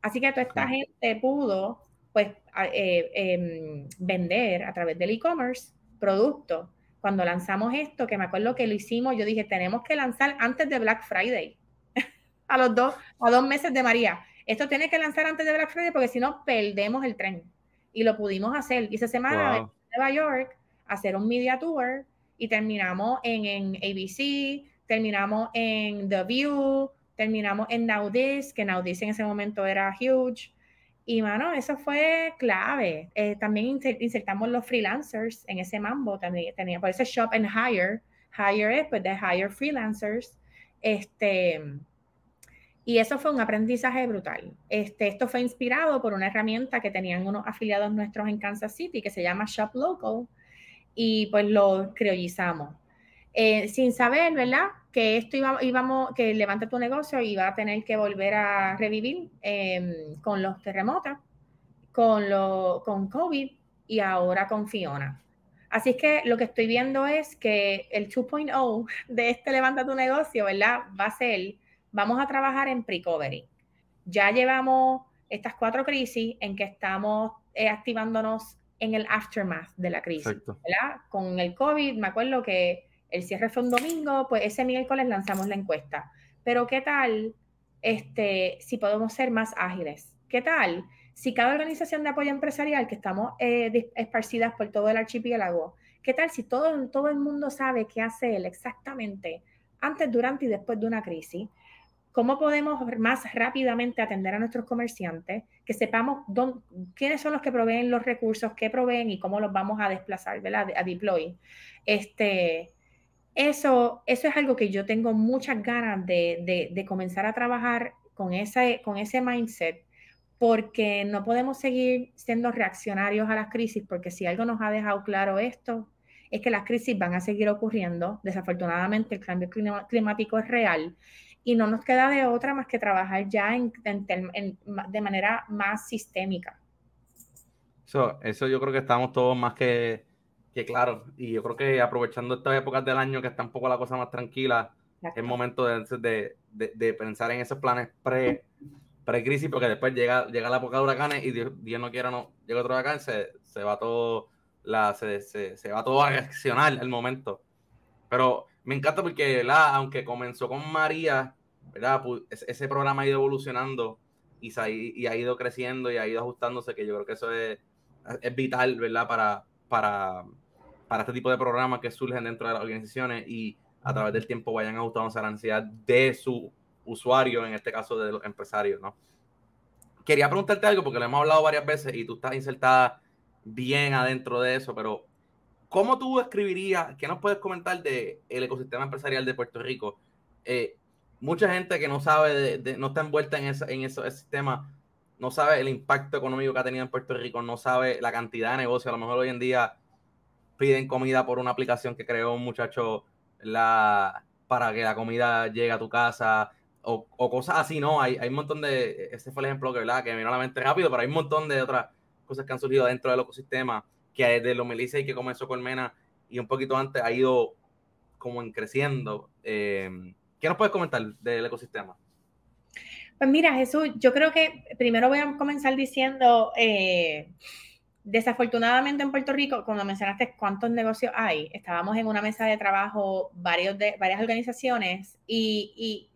Así que toda esta gente pudo pues eh, em, vender a través del e-commerce productos. Cuando lanzamos esto, que me acuerdo que lo hicimos, yo dije, tenemos que lanzar antes de Black Friday, <laughs> a los dos, a dos meses de María. Esto tiene que lanzar antes de Black Friday porque si no, perdemos el tren. Y lo pudimos hacer. Y esa semana en Nueva York hacer un media tour y terminamos en, en ABC, terminamos en The View, terminamos en Now This, que Now This en ese momento era huge. Y mano, eso fue clave. Eh, también insertamos los freelancers en ese mambo. También tenía, por ese Shop and Hire. Hire es pues de Hire Freelancers. Este, y eso fue un aprendizaje brutal. Este, esto fue inspirado por una herramienta que tenían unos afiliados nuestros en Kansas City que se llama Shop Local y pues lo criollizamos. Eh, sin saber, ¿verdad? Que esto iba, íbamos, que levanta tu negocio iba a tener que volver a revivir em, con los terremotos, con, lo, con COVID y ahora con Fiona. Así que lo que estoy viendo es que el 2.0 de este levanta tu negocio, ¿verdad? Va a ser, vamos a trabajar en pre-covery. Ya llevamos estas cuatro crisis en que estamos eh, activándonos en el aftermath de la crisis, ¿verdad? Con el COVID, me acuerdo que el cierre fue un domingo, pues ese miércoles lanzamos la encuesta. Pero ¿qué tal este, si podemos ser más ágiles? ¿Qué tal si cada organización de apoyo empresarial que estamos eh, esparcidas por todo el archipiélago, ¿qué tal si todo, todo el mundo sabe qué hace él exactamente antes, durante y después de una crisis? ¿Cómo podemos más rápidamente atender a nuestros comerciantes? Que sepamos quiénes son los que proveen los recursos, qué proveen y cómo los vamos a desplazar, ¿verdad? A deploy. Este, eso, eso es algo que yo tengo muchas ganas de, de, de comenzar a trabajar con, ese, con ese mindset porque no podemos seguir siendo reaccionarios a las crisis, porque si algo nos ha dejado claro esto, es que las crisis van a seguir ocurriendo. Desafortunadamente, el cambio climático es real y no nos queda de otra más que trabajar ya en, de manera más sistémica. Eso, eso yo creo que estamos todos más que, que claros. Y yo creo que aprovechando estas épocas del año que está un poco la cosa más tranquila, es momento de, de, de pensar en esos planes pre pre-crisis, porque después llega, llega la época de huracanes y Dios, no quiera, no, llega otro huracán, se, se va todo, la, se, se, se, va todo a reaccionar el momento. Pero me encanta porque, la, aunque comenzó con María, ¿verdad? ese programa ha ido evolucionando y, se ha, y ha ido creciendo y ha ido ajustándose, que yo creo que eso es, es vital, ¿verdad? Para, para, para este tipo de programas que surgen dentro de las organizaciones y a través del tiempo vayan ajustándose a la necesidad de su usuario, en este caso de los empresarios, ¿no? Quería preguntarte algo porque lo hemos hablado varias veces y tú estás insertada bien adentro de eso, pero ¿cómo tú escribirías, qué nos puedes comentar del el ecosistema empresarial de Puerto Rico? Eh, mucha gente que no sabe, de, no está envuelta en, ese, en ese sistema, no sabe el impacto económico que ha tenido en Puerto Rico, no sabe la cantidad de negocios. A lo mejor hoy en día piden comida por una aplicación que creó un muchacho para que la comida llegue a tu casa o, cosas así, ¿no? Hay, un montón de, ese fue el ejemplo que, que me vino a la mente rápido, pero hay un montón de otras cosas que han surgido dentro del ecosistema, que desde los y que comenzó con Mena y un poquito antes ha ido como en creciendo. Eh, ¿Qué nos puedes comentar del ecosistema? Pues mira, Jesús, yo creo que primero voy a comenzar diciendo, eh, desafortunadamente en Puerto Rico, cuando mencionaste cuántos negocios hay, estábamos en una mesa de trabajo varios de, varias organizaciones y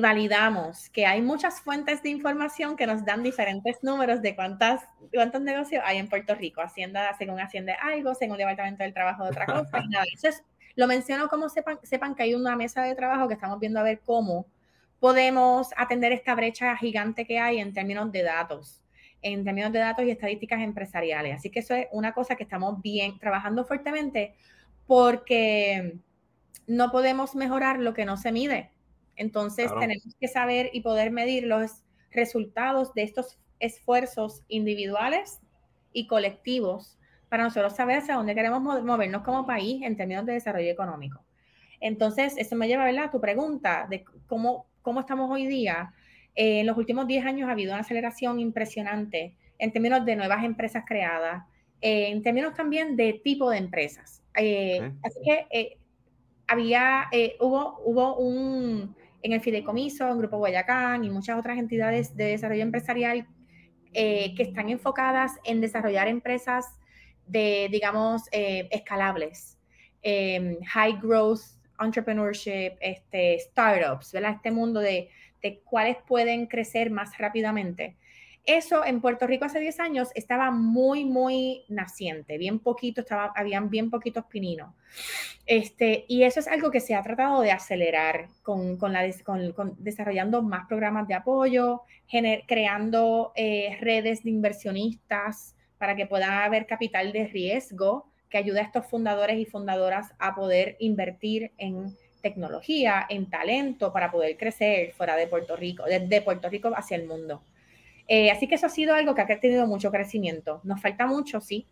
validamos que hay muchas fuentes de información que nos dan diferentes números de cuántas, cuántos negocios hay en Puerto Rico. Hacienda, según Hacienda algo, según el Departamento del Trabajo de otra <laughs> cosa. Y nada. Entonces, lo menciono como sepan, sepan que hay una mesa de trabajo que estamos viendo a ver cómo podemos atender esta brecha gigante que hay en términos de datos, en términos de datos y estadísticas empresariales. Así que eso es una cosa que estamos bien trabajando fuertemente porque no podemos mejorar lo que no se mide. Entonces tenemos que saber y poder medir los resultados de estos esfuerzos individuales y colectivos para nosotros saber hacia dónde queremos movernos como país en términos de desarrollo económico. Entonces, eso me lleva a tu pregunta de cómo, cómo estamos hoy día. Eh, en los últimos 10 años ha habido una aceleración impresionante en términos de nuevas empresas creadas, eh, en términos también de tipo de empresas. Eh, así que había, hubo, hubo un, en el Fideicomiso, en Grupo Guayacán y muchas otras entidades de desarrollo empresarial eh, que están enfocadas en desarrollar empresas de, digamos, eh, escalables, em, high growth entrepreneurship, este, startups, ¿verdad? Este mundo de, de cuáles pueden crecer más rápidamente. Eso en Puerto Rico hace 10 años estaba muy, muy naciente, bien poquito, estaba, habían bien poquitos pininos. Este, y eso es algo que se ha tratado de acelerar con, con la, con, desarrollando más programas de apoyo, creando eh, redes de inversionistas para que pueda haber capital de riesgo que ayude a estos fundadores y fundadoras a poder invertir en tecnología, en talento, para poder crecer fuera de Puerto Rico, desde Puerto Rico hacia el mundo. Eh, así que eso ha sido algo que ha tenido mucho crecimiento. Nos falta mucho, sí,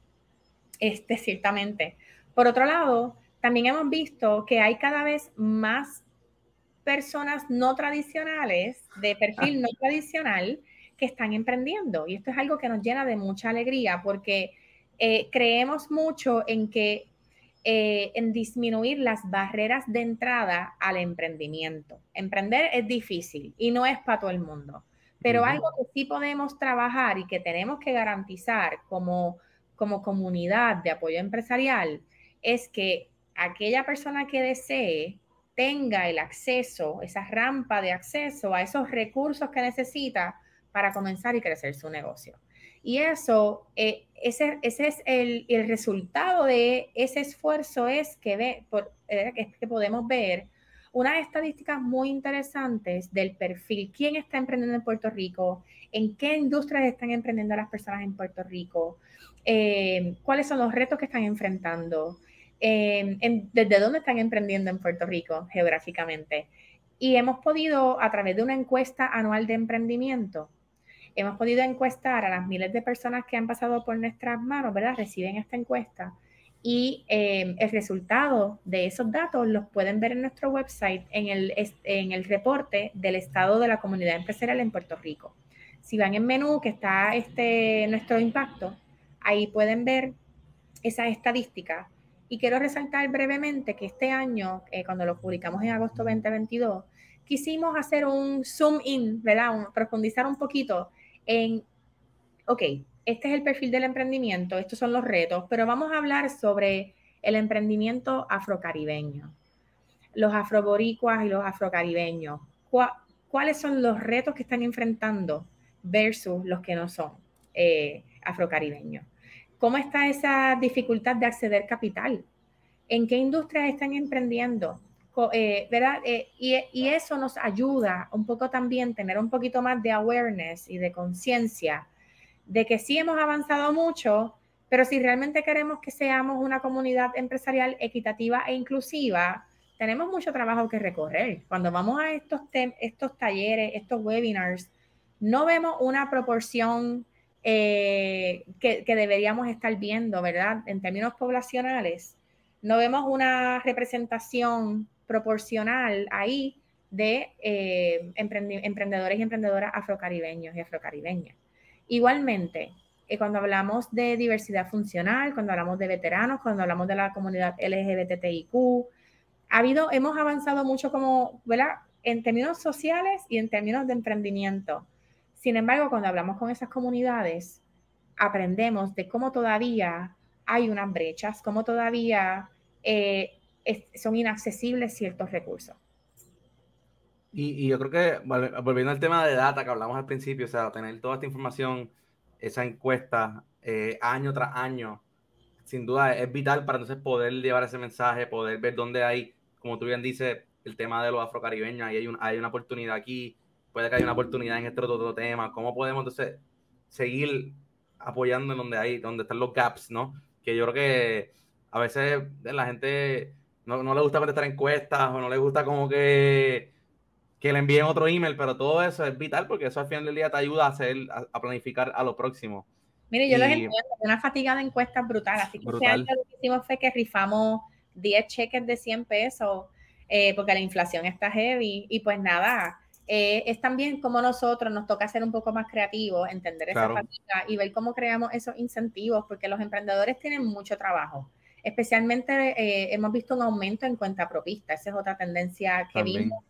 este, ciertamente. Por otro lado, también hemos visto que hay cada vez más personas no tradicionales, de perfil no tradicional, que están emprendiendo. Y esto es algo que nos llena de mucha alegría porque eh, creemos mucho en que eh, en disminuir las barreras de entrada al emprendimiento. Emprender es difícil y no es para todo el mundo. Pero algo que sí podemos trabajar y que tenemos que garantizar como, como comunidad de apoyo empresarial es que aquella persona que desee tenga el acceso, esa rampa de acceso a esos recursos que necesita para comenzar y crecer su negocio. Y eso, eh, ese, ese, es el, el, resultado de ese esfuerzo es que, ve, por, eh, que podemos ver unas estadísticas muy interesantes del perfil, quién está emprendiendo en Puerto Rico, en qué industrias están emprendiendo las personas en Puerto Rico, eh, cuáles son los retos que están enfrentando, desde dónde están emprendiendo en Puerto Rico geográficamente. Y hemos podido, a través de una encuesta anual de emprendimiento, hemos podido encuestar a las miles de personas que han pasado por nuestras manos, ¿verdad? Reciben esta encuesta y eh, el resultado de esos datos los pueden ver en nuestro website en el, en el reporte del estado de la comunidad empresarial en Puerto Rico. Si van en menú que está este, nuestro impacto, ahí pueden ver esas estadísticas. Y quiero resaltar brevemente que este año, eh, cuando lo publicamos en agosto 2022, quisimos hacer un zoom in, ¿verdad? profundizar un poquito en, ok, este es el perfil del emprendimiento, estos son los retos, pero vamos a hablar sobre el emprendimiento afrocaribeño, los afroboricuas y los afrocaribeños. ¿Cuáles son los retos que están enfrentando versus los que no son eh, afrocaribeños? ¿Cómo está esa dificultad de acceder capital? ¿En qué industrias están emprendiendo? Eh, ¿verdad? Eh, y, eso nos ayuda un poco también tener un poquito más de awareness y de conciencia de que sí hemos avanzado mucho, pero si realmente queremos que seamos una comunidad empresarial equitativa e inclusiva, tenemos mucho trabajo que recorrer. Cuando vamos a estos, estos talleres, estos webinars, no vemos una proporción eh, que, deberíamos estar viendo, ¿verdad? En términos poblacionales, no vemos una representación proporcional ahí de eh, emprendedores y emprendedoras afrocaribeños y afrocaribeñas. Igualmente, eh, cuando hablamos de diversidad funcional, cuando hablamos de veteranos, cuando hablamos de la comunidad LGBTIQ, ha habido, hemos avanzado mucho como. En términos sociales y en términos de emprendimiento. Sin embargo, cuando hablamos con esas comunidades, aprendemos de cómo todavía hay unas brechas, cómo todavía eh, son inaccesibles ciertos recursos. Y, yo creo que, volviendo al tema de data que hablamos al principio, o sea, tener toda esta información, esa encuesta, eh, año tras año, sin duda es vital para entonces poder llevar ese mensaje, poder ver dónde hay, como tú bien dices, el tema de los afrocaribeños, ahí hay, un, hay una oportunidad aquí, puede que haya una oportunidad en este otro, tema, cómo podemos entonces seguir apoyando en donde hay, donde están los gaps, ¿no? Que yo creo que a veces la gente no, no le gusta contestar encuestas o no le gusta como que, que le envíen otro email, pero todo eso es vital porque eso al final del día te ayuda a hacer, a, planificar a lo próximo. Mire, yo les entiendo, una fatiga de encuestas brutal, así que este lo que hicimos fue que rifamos 10 cheques de 100 pesos eh, porque la inflación está heavy. Y pues nada, eh, es también como nosotros nos toca ser un poco más creativos, entender esa fatiga y ver cómo creamos esos incentivos, porque los emprendedores tienen mucho trabajo. Especialmente eh, hemos visto un aumento en cuenta propista, esa es otra tendencia que vimos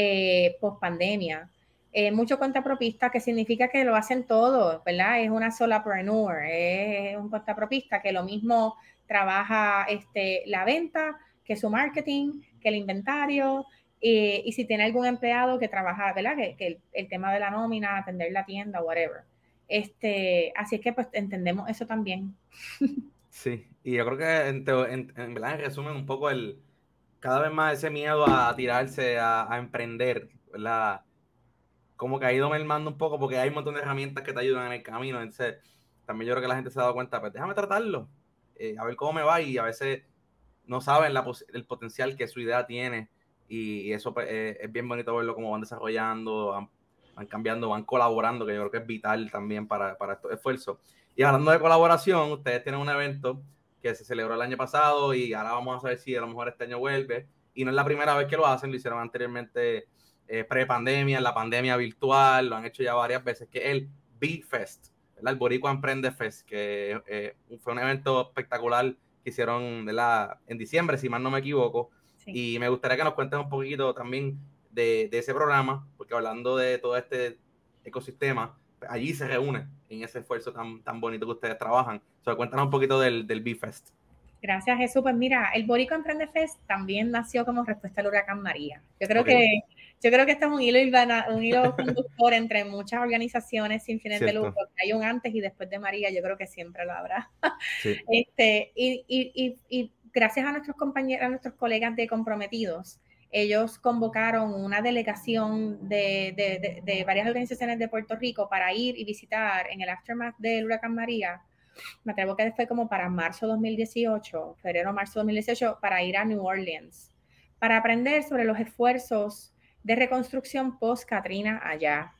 eh, post pandemia. Eh, mucho cuenta propista que significa que lo hacen todo, ¿verdad? Es una sola preneur, es un cuenta propista que lo mismo trabaja este, la venta, que su marketing, que el inventario, y si tiene algún empleado que trabaja, ¿verdad? Que, que el, tema de la nómina, atender la tienda, whatever. Este, así es que pues entendemos eso también. <laughs> Sí, y yo creo que en, en, en verdad resumen un poco el cada vez más ese miedo a tirarse, a, emprender, ¿verdad? Como que ha ido mermando un poco porque hay un montón de herramientas que te ayudan en el camino. Entonces, también yo creo que la gente se ha dado cuenta, pues déjame tratarlo, eh, a ver cómo me va y a veces no saben el potencial que su idea tiene y, eso pues, eh, es bien bonito verlo cómo van desarrollando, van, van, cambiando, van colaborando, que yo creo que es vital también para, para estos esfuerzos. Y hablando de colaboración, ustedes tienen un evento que se celebró el año pasado y ahora vamos a saber si a lo mejor este año vuelve. Y no es la primera vez que lo hacen, lo hicieron anteriormente eh, pre-pandemia, en la pandemia virtual, lo han hecho ya varias veces, que es el B-Fest, el Boricua Emprende Fest, que eh, fue un evento espectacular que hicieron la, en diciembre, si mal no me equivoco. Y me gustaría que nos cuentes un poquito también de, de ese programa, porque hablando de todo este ecosistema, allí se reúne en ese esfuerzo tan, tan bonito que ustedes trabajan. So, cuéntanos un poquito del, del B-Fest. Gracias, Jesús. Pues mira, el Borico Emprende Fest también nació como respuesta al huracán María. Yo creo que, yo creo que este es un hilo, un hilo conductor entre muchas organizaciones sin fines de lucro. Hay un antes y después de María, yo creo que siempre lo habrá. <laughs> Este, y, y, y, gracias a nuestros compañeros, a nuestros colegas de comprometidos, ellos convocaron una delegación de, varias organizaciones de Puerto Rico para ir y visitar en el aftermath del huracán María. Me atrevo que fue como para marzo 2018, febrero, marzo 2018, para ir a New Orleans, para aprender sobre los esfuerzos de reconstrucción post-Katrina allá.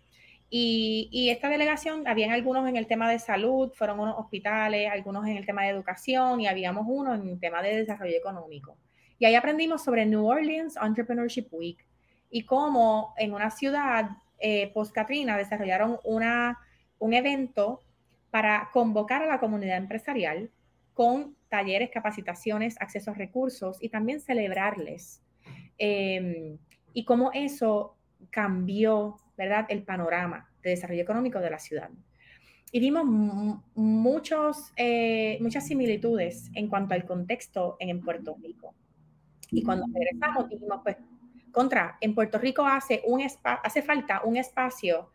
Y, y, esta delegación, habían algunos en el tema de salud, fueron unos hospitales, algunos en el tema de educación y habíamos uno en el tema de desarrollo económico. Y ahí aprendimos sobre New Orleans Entrepreneurship Week y cómo en una ciudad eh, post-Katrina desarrollaron una, un evento para convocar a la comunidad empresarial con talleres, capacitaciones, acceso a recursos y también celebrarles. Em, y cómo eso cambió, ¿verdad?, el panorama de desarrollo económico de la ciudad. Y vimos muchos, eh, muchas similitudes en cuanto al contexto en Puerto Rico. Y cuando regresamos dijimos, pues, contra, en Puerto Rico hace, un hace falta un espacio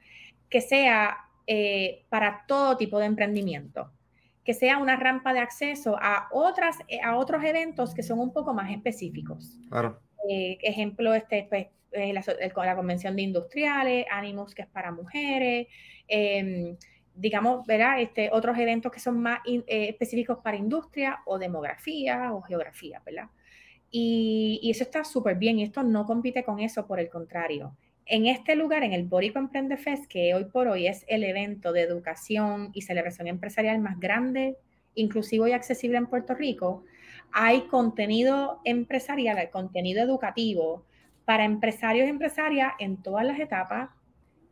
que sea eh, para todo tipo de emprendimiento, que sea una rampa de acceso a, otras, eh, a otros eventos que son un poco más específicos. Claro. Eh, ejemplo, este, pues, la, la, Convención de Industriales, Animus, que es para mujeres, em, digamos, ¿verdad? Este, otros eventos que son más específicos para industria o demografía o geografía, ¿verdad? Y, eso está súper bien y esto no compite con eso, por el contrario. En este lugar, en el Borico Emprende Fest, que hoy por hoy es el evento de educación y celebración empresarial más grande, inclusivo y accesible en Puerto Rico, hay contenido empresarial, hay contenido educativo para empresarios y empresarias en todas las etapas,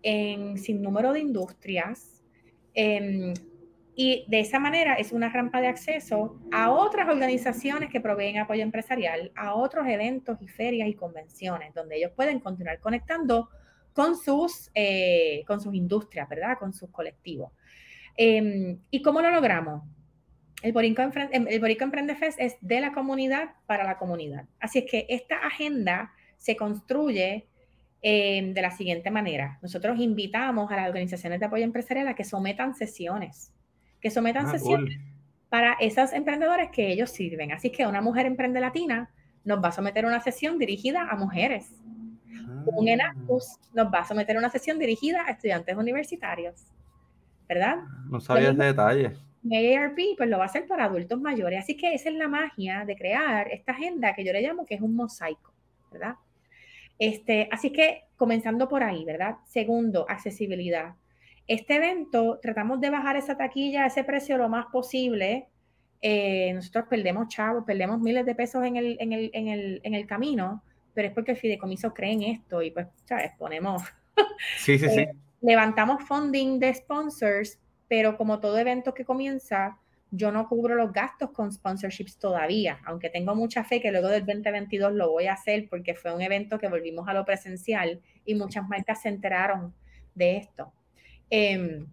en sin número de industrias, en y de esa manera es una rampa de acceso a otras organizaciones que proveen apoyo empresarial, a otros eventos y ferias y convenciones, donde ellos pueden continuar conectando con sus, eh, con sus industrias, ¿verdad? Con sus colectivos. Em, ¿Y cómo lo logramos? El Borico, em, el Borico Emprende Fest es de la comunidad para la comunidad. Así es que esta agenda se construye em, de la siguiente manera. Nosotros invitamos a las organizaciones de apoyo empresarial a que sometan sesiones que sometan ah, sesiones para esos emprendedores que ellos sirven. Así que una mujer emprende latina nos va a someter una sesión dirigida a mujeres. Un ah. Enactus nos va a someter una sesión dirigida a estudiantes universitarios. ¿Verdad? No sabía ese detalle. ARP pues lo va a hacer para adultos mayores. Así que esa es la magia de crear esta agenda que yo le llamo que es un mosaico, ¿verdad? Este, así que comenzando por ahí, ¿verdad? Segundo, accesibilidad. Este evento tratamos de bajar esa taquilla, ese precio lo más posible. Eh, nosotros perdemos chavos, perdemos miles de pesos en el, en, el, en, el, en el, camino, pero es porque el fideicomiso cree en esto y pues, ¿sabes? Ponemos... <laughs> Sí, sí, sí. Eh, levantamos funding de sponsors, pero como todo evento que comienza, yo no cubro los gastos con sponsorships todavía, aunque tengo mucha fe que luego del 2022 lo voy a hacer porque fue un evento que volvimos a lo presencial y muchas marcas se enteraron de esto. Em,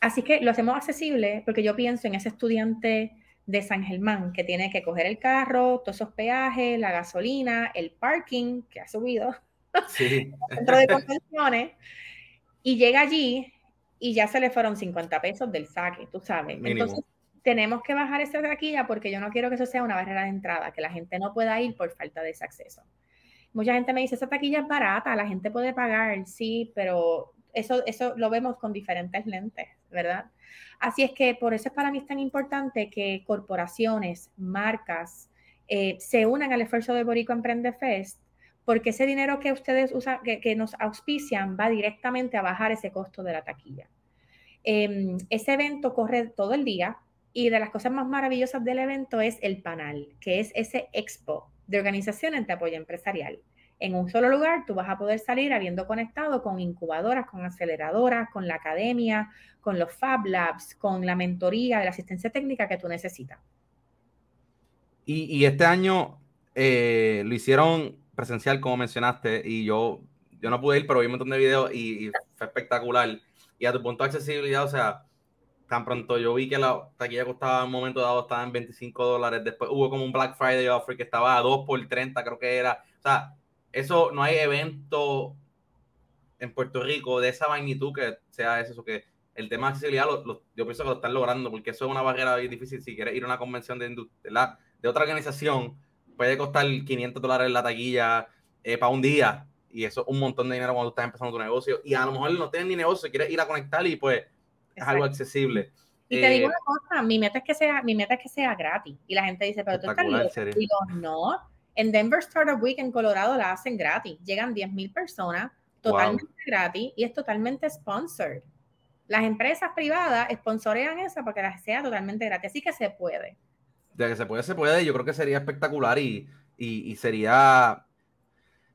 así que lo hacemos accesible porque yo pienso en ese estudiante de San Germán que tiene que coger el carro, todos esos peajes, la gasolina, el parking que ha subido, <laughs> sí. centro de convenciones, y llega allí y ya se le fueron 50 pesos del saque, tú sabes. Entonces, tenemos que bajar esa taquilla porque yo no quiero que eso sea una barrera de entrada, que la gente no pueda ir por falta de ese acceso. Mucha gente me dice, esa taquilla es barata, la gente puede pagar, sí, pero eso, eso lo vemos con diferentes lentes, ¿verdad? Así es que por eso es para mí tan importante que corporaciones, marcas, eh, se unan al esfuerzo de Borico Emprende Fest, porque ese dinero que ustedes usan, que, nos auspician, va directamente a bajar ese costo de la taquilla. Em, ese evento corre todo el día y de las cosas más maravillosas del evento es el panel, que es ese expo de organizaciones de apoyo empresarial en un solo lugar, tú vas a poder salir habiendo conectado con incubadoras, con aceleradoras, con la academia, con los Fab Labs, con la mentoría la asistencia técnica que tú necesitas. Y, este año eh, lo hicieron presencial, como mencionaste, y yo, yo no pude ir, pero vi un montón de videos y, fue espectacular. Y a tu punto de accesibilidad, o sea, tan pronto yo vi que la taquilla costaba en un momento dado, estaba en 25 dólares, después hubo como un Black Friday offer que estaba a 2 por 30, creo que era. O sea, eso no hay evento en Puerto Rico de esa magnitud que sea eso, que el tema de accesibilidad yo pienso que lo están logrando porque eso es una barrera muy difícil. Si quieres ir a una convención de, de otra organización, puede costar 500 dólares la taquilla eh, para un día y eso es un montón de dinero cuando estás empezando tu negocio y a lo mejor no tienes ni negocio, quieres ir a conectar y pues es algo accesible. Y te digo eh, una cosa, mi meta es que sea, mi meta es que sea gratis. Y la gente dice, pero tú estás loco. Digo, no. En Denver Startup Week en Colorado la hacen gratis. Llegan 10.000 personas, totalmente gratis, y es totalmente sponsored. Las empresas privadas sponsorean esa para que la sea totalmente gratis. Así que se puede. De que se puede, se puede. Yo creo que sería espectacular y, y, y sería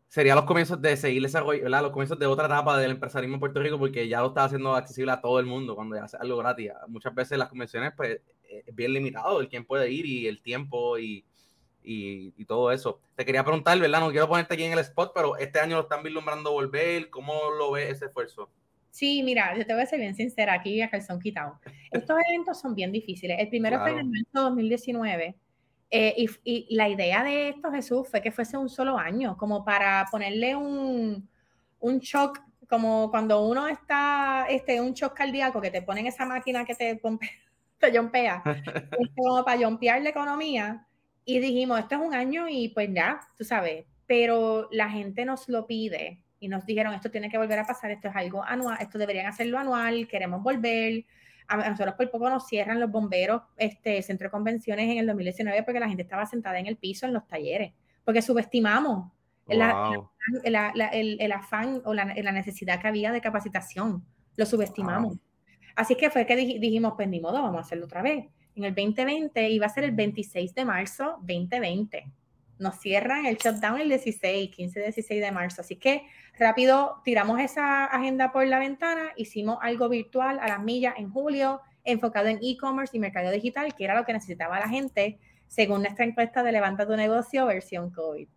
sería los comienzos de seguir desarrollo, ¿verdad? Los comienzos de otra etapa del empresarismo en Puerto Rico, porque ya lo está haciendo accesible a todo el mundo cuando ya hace algo gratis. Muchas veces las convenciones, pues, eh, es bien limitado el quién puede ir y el tiempo y, y, y, todo eso. Te quería preguntar, ¿verdad? No quiero ponerte aquí en el spot, pero este año lo están vislumbrando volver. ¿Cómo lo ves ese esfuerzo? Sí, mira, yo te voy a ser bien sincera aquí a calzón quitado. Estos <laughs> eventos son bien difíciles. El primero fue en el 2019 eh, y, la idea de esto, Jesús, fue que fuese un solo año, como para ponerle un, un shock, como cuando uno está, este, un shock cardíaco, que te ponen esa máquina que te, pompe, <laughs> te yompea, <laughs> este, como para yompear la economía. Y dijimos, esto es un año y pues ya, tú sabes, pero la gente nos lo pide y nos dijeron, esto tiene que volver a pasar, esto es algo anual, esto deberían hacerlo anual, queremos volver a nosotros por poco nos cierran los bomberos, este centro de convenciones en el 2019 porque la gente estaba sentada en el piso en los talleres, porque subestimamos el, afán o la, necesidad que había de capacitación, lo subestimamos. Así que fue que dijimos, pues ni modo, vamos a hacerlo otra vez. En el 2020 iba a ser el 26 de marzo 2020 nos cierran el shutdown el 16, 15, 16 de marzo. Así que rápido tiramos esa agenda por la ventana, hicimos algo virtual a las millas en julio, enfocado en e-commerce y mercado digital, que era lo que necesitaba la gente, según nuestra encuesta de Levanta tu negocio versión COVID.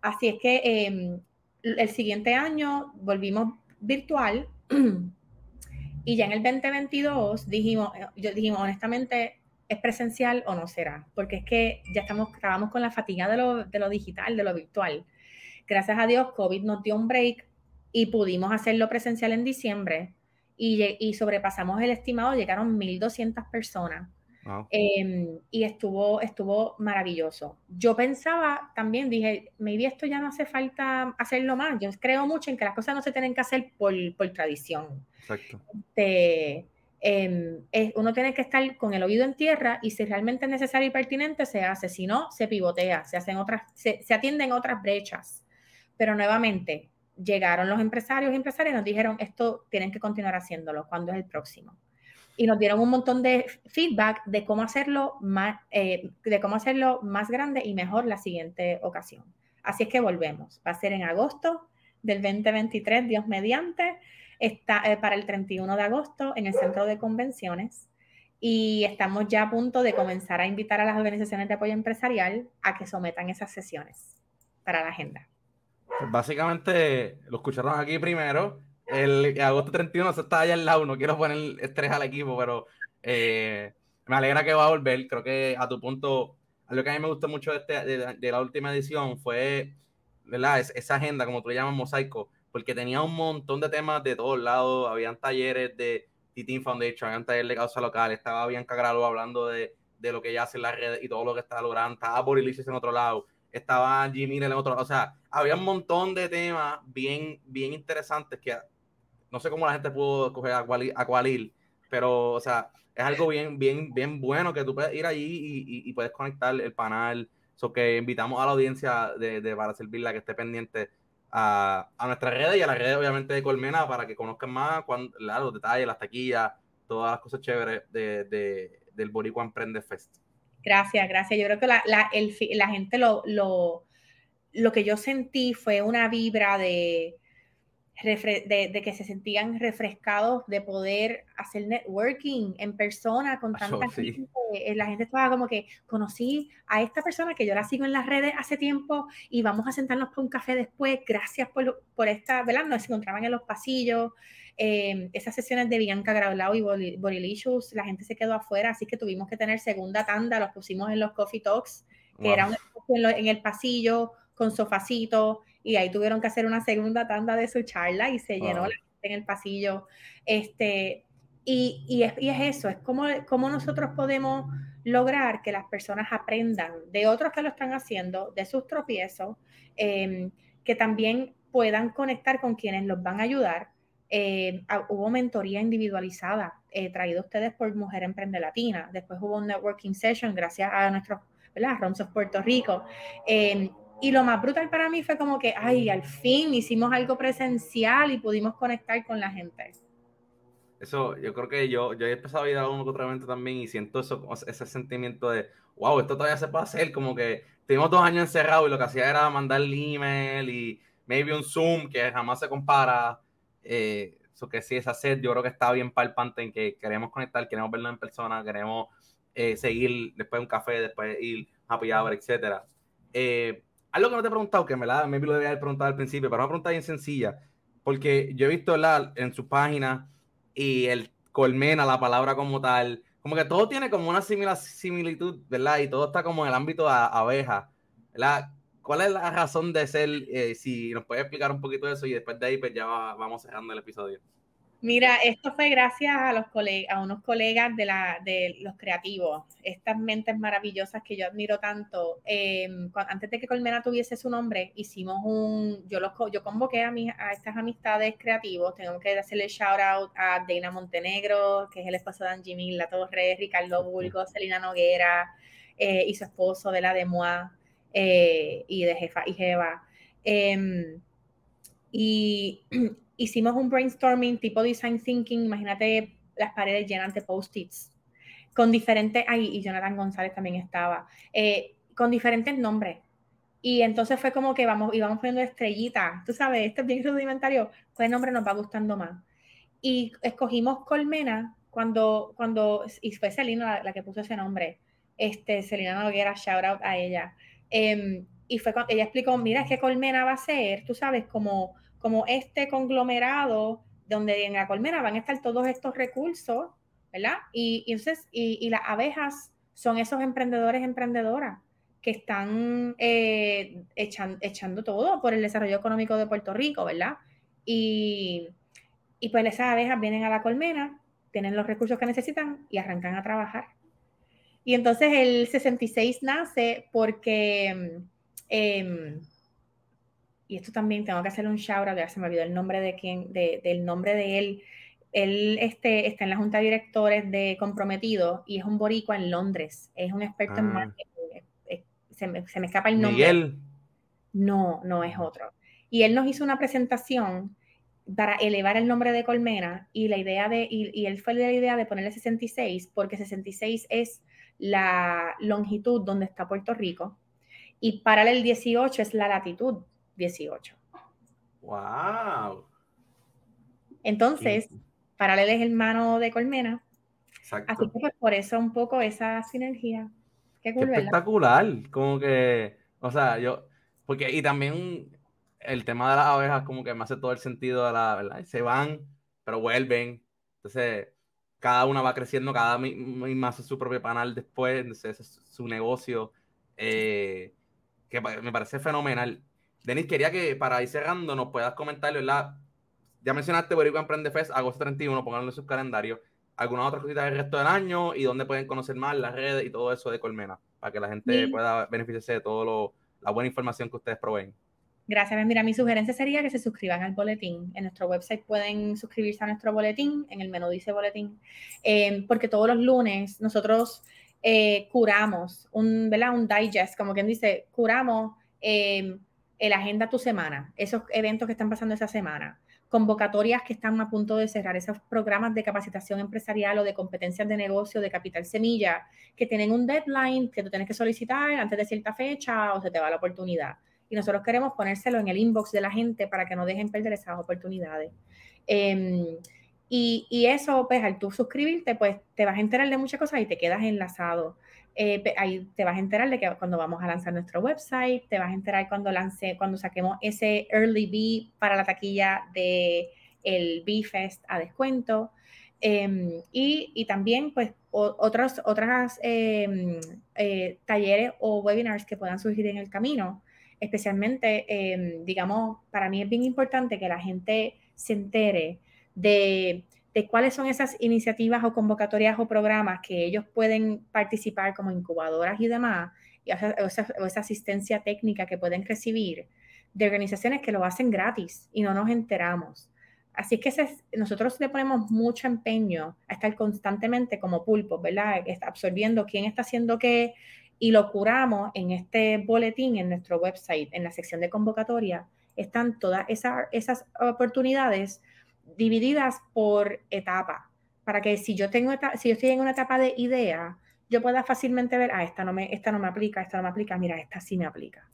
Así es que em, el siguiente año volvimos virtual <clears throat> y ya en el 2022 dijimos, yo dijimos honestamente, ¿es presencial o no será? Porque es que ya estamos, acabamos con la fatiga de lo, de lo digital, de lo virtual. Gracias a Dios, COVID nos dio un break y pudimos hacerlo presencial en diciembre y, y sobrepasamos el estimado, llegaron 1.200 personas. Em, y estuvo, estuvo maravilloso. Yo pensaba también, dije, maybe esto ya no hace falta hacerlo más. Yo creo mucho en que las cosas no se tienen que hacer por, por tradición. Exacto. Este, Em, uno tiene que estar con el oído en tierra y si realmente es necesario y pertinente, se hace. Si no, se pivotea, se, hacen otras, se, atienden otras brechas. Pero nuevamente, llegaron los empresarios y empresarias y nos dijeron, esto tienen que continuar haciéndolo, ¿cuándo es el próximo? Y nos dieron un montón de feedback de cómo hacerlo más, eh, de cómo hacerlo más grande y mejor la siguiente ocasión. Así es que volvemos. Va a ser en agosto del 2023, Dios mediante está eh, para el 31 de agosto en el centro de convenciones y estamos ya a punto de comenzar a invitar a las organizaciones de apoyo empresarial a que sometan esas sesiones para la agenda. Pues básicamente lo escucharon aquí primero. El agosto 31 se está allá al lado. No quiero poner estrés al equipo, pero eh, me alegra que va a volver. Creo que a tu punto, lo que a mí me gustó mucho de, este, de, la última edición fue ¿verdad? esa agenda, como tú le llamas, mosaico, porque tenía un montón de temas de todos lados, habían talleres de Titin Foundation, habían talleres de causa local, estaba Bianca Gralo hablando de, de lo que ella hace en las redes y todo lo que está logrando, estaba Boris en otro lado, estaba Jimmy en otro lado, o sea, había un montón de temas bien, bien interesantes que no sé cómo la gente pudo coger a cuál, pero, o sea, es algo bien, bien, bien bueno que tú puedes ir allí y, y, puedes conectar el panel. So que invitamos a la audiencia de, de para servirla que esté pendiente a, a nuestras redes y a las redes obviamente de Colmena para que conozcan más cuando, los detalles, las taquillas, todas las cosas chéveres de, de, del Boricua Emprende Fest. Gracias, gracias. Yo creo que la, la, el, la gente lo, lo, lo que yo sentí fue una vibra de, de, que se sentían refrescados de poder hacer networking en persona con tanta gente. Eh, la gente estaba como que conocí a esta persona que yo la sigo en las redes hace tiempo y vamos a sentarnos por un café después. Gracias por, por esta, ¿verdad? Nos encontraban en los pasillos. Eh, esas sesiones de Bianca Graulao y Borilicious, la gente se quedó afuera, así que tuvimos que tener segunda tanda, los pusimos en los Coffee Talks, que era un en, en el pasillo, con sofacito y ahí tuvieron que hacer una segunda tanda de su charla y se llenó la gente en el pasillo. Este, y, y, es, y es, eso, es como, como nosotros podemos lograr que las personas aprendan de otros que lo están haciendo, de sus tropiezos, em, que también puedan conectar con quienes los van a ayudar. Eh, hubo mentoría individualizada eh, traída ustedes por Mujer Emprende Latina. Después hubo un networking session gracias a nuestros ¿verdad? ROMS of Puerto Rico. Y lo más brutal para mí fue como que, ay, al fin hicimos algo presencial y pudimos conectar con la gente. Eso, yo creo que yo, yo he empezado a ir a uno otra vez también y siento eso, ese sentimiento de, wow, esto todavía se puede hacer, como que tuvimos dos años encerrados y lo que hacía era mandar el email y maybe un Zoom que jamás se compara. Eh, eso que sí es hacer, yo creo que está bien palpante en que queremos conectar, queremos verlo en persona, queremos eh, seguir después de un café, después ir happy hour, etc. Eh, algo que no te he preguntado, que me la maybe lo debía haber preguntado al principio, pero una pregunta bien sencilla, porque yo he visto la, en su página y el colmena, la palabra como tal, como que todo tiene como una similitud, ¿verdad? Y todo está como en el ámbito de abeja, ¿verdad? ¿Cuál es la razón de ser? Eh, si nos puede explicar un poquito eso y después de ahí pues ya vamos cerrando el episodio. Mira, esto fue gracias a los a unos colegas de, la, de los creativos, estas mentes maravillosas que yo admiro tanto. Em, antes de que Colmena tuviese su nombre, hicimos un, yo los yo convoqué a, mi, a estas amistades creativos, tengo que hacerle shout out a Dana Montenegro, que es el esposo de Angie Mil, Torres, Ricardo Bulgo, Celina Noguera eh, y su esposo de la de Moa eh, y de Jefa y Jeva. Em, y <clears throat> hicimos un brainstorming tipo design thinking, imagínate las paredes llenas de post-its, con diferentes, ay, y Jonathan González también estaba, eh, con diferentes nombres. Y entonces fue como que vamos, íbamos poniendo estrellitas, tú sabes, esto es bien rudimentario, ¿cuál nombre nos va gustando más? Y escogimos Colmena cuando, cuando y fue Celina la, que puso ese nombre, este, Celina Noguera, shout out a ella. Em, y fue cuando ella explicó, mira, es que Colmena va a ser, tú sabes, como como este conglomerado donde en la colmena van a estar todos estos recursos, ¿verdad? Y, entonces, y, las abejas son esos emprendedores, emprendedoras que están eh, echando todo por el desarrollo económico de Puerto Rico, ¿verdad? Y, y pues esas abejas vienen a la colmena, tienen los recursos que necesitan y arrancan a trabajar. Y entonces el 66 nace porque eh, y esto también tengo que hacer un shout out, ya se me olvidó el nombre de quién, de, del nombre de él. Él este, está en la junta de directores de Comprometido y es un boricua en Londres. Es un experto en ah. marketing. Se me, se me, escapa el nombre. Miguel. No, no es otro. Y él nos hizo una presentación para elevar el nombre de Colmena y la idea de, y, y él fue de la idea de ponerle 66 porque 66 es la longitud donde está Puerto Rico y para el 18 es la latitud 18. ¡Wow! Entonces, Paralel es hermano de Colmena. Exacto. Así que pues, por eso un poco esa sinergia. Qué, espectacular. Como que, o sea, yo, porque, y también el tema de las abejas como que me hace todo el sentido de la, ¿verdad? Se van, pero vuelven. Entonces, cada una va creciendo, cada misma hace su propio panal después, entonces es su negocio, eh, que me parece fenomenal. Denis, quería que para ir cerrando nos puedas comentar, ¿verdad? Ya mencionaste Boricua Emprende Fest, agosto 31, pónganlo en sus calendarios. Algunas otras cositas del resto del año y dónde pueden conocer más las redes y todo eso de Colmena, para que la gente pueda beneficiarse de toda la buena información que ustedes proveen. Gracias. Mira, mi sugerencia sería que se suscriban al boletín. En nuestro website pueden suscribirse a nuestro boletín, en el menú dice boletín, eh, porque todos los lunes nosotros eh, curamos un, ¿verdad? un digest, como quien dice, curamos eh, el agenda tu semana, esos eventos que están pasando esa semana, convocatorias que están a punto de cerrar, esos programas de capacitación empresarial o de competencias de negocio, de capital semilla, que tienen un deadline que tú tienes que solicitar antes de cierta fecha o se te va la oportunidad. Y nosotros queremos ponérselo en el inbox de la gente para que no dejen perder esas oportunidades. Em, y, y, eso, pues al tú suscribirte, pues te vas a enterar de muchas cosas y te quedas enlazado. Eh, ahí te vas a enterar de que cuando vamos a lanzar nuestro website, te vas a enterar cuando lance, cuando saquemos ese early B para la taquilla de el B-Fest a descuento. Em, y, y, también, pues, otros otras em, eh, talleres o webinars que puedan surgir en el camino. especialmente, em, digamos, para mí es bien importante que la gente se entere de, cuáles son esas iniciativas o convocatorias o programas que ellos pueden participar como incubadoras y demás, y o esa asistencia técnica que pueden recibir de organizaciones que lo hacen gratis y no nos enteramos. Así que nosotros le ponemos mucho empeño a estar constantemente como pulpo, ¿verdad? Absorbiendo quién está haciendo qué y lo curamos en este boletín en nuestro website, en la sección de convocatoria. Están todas esas oportunidades divididas por etapa, para que si yo, tengo si yo estoy en una etapa de idea, yo pueda fácilmente ver, ah, esta no, me, esta no me aplica, esta no me aplica, mira, esta sí me aplica.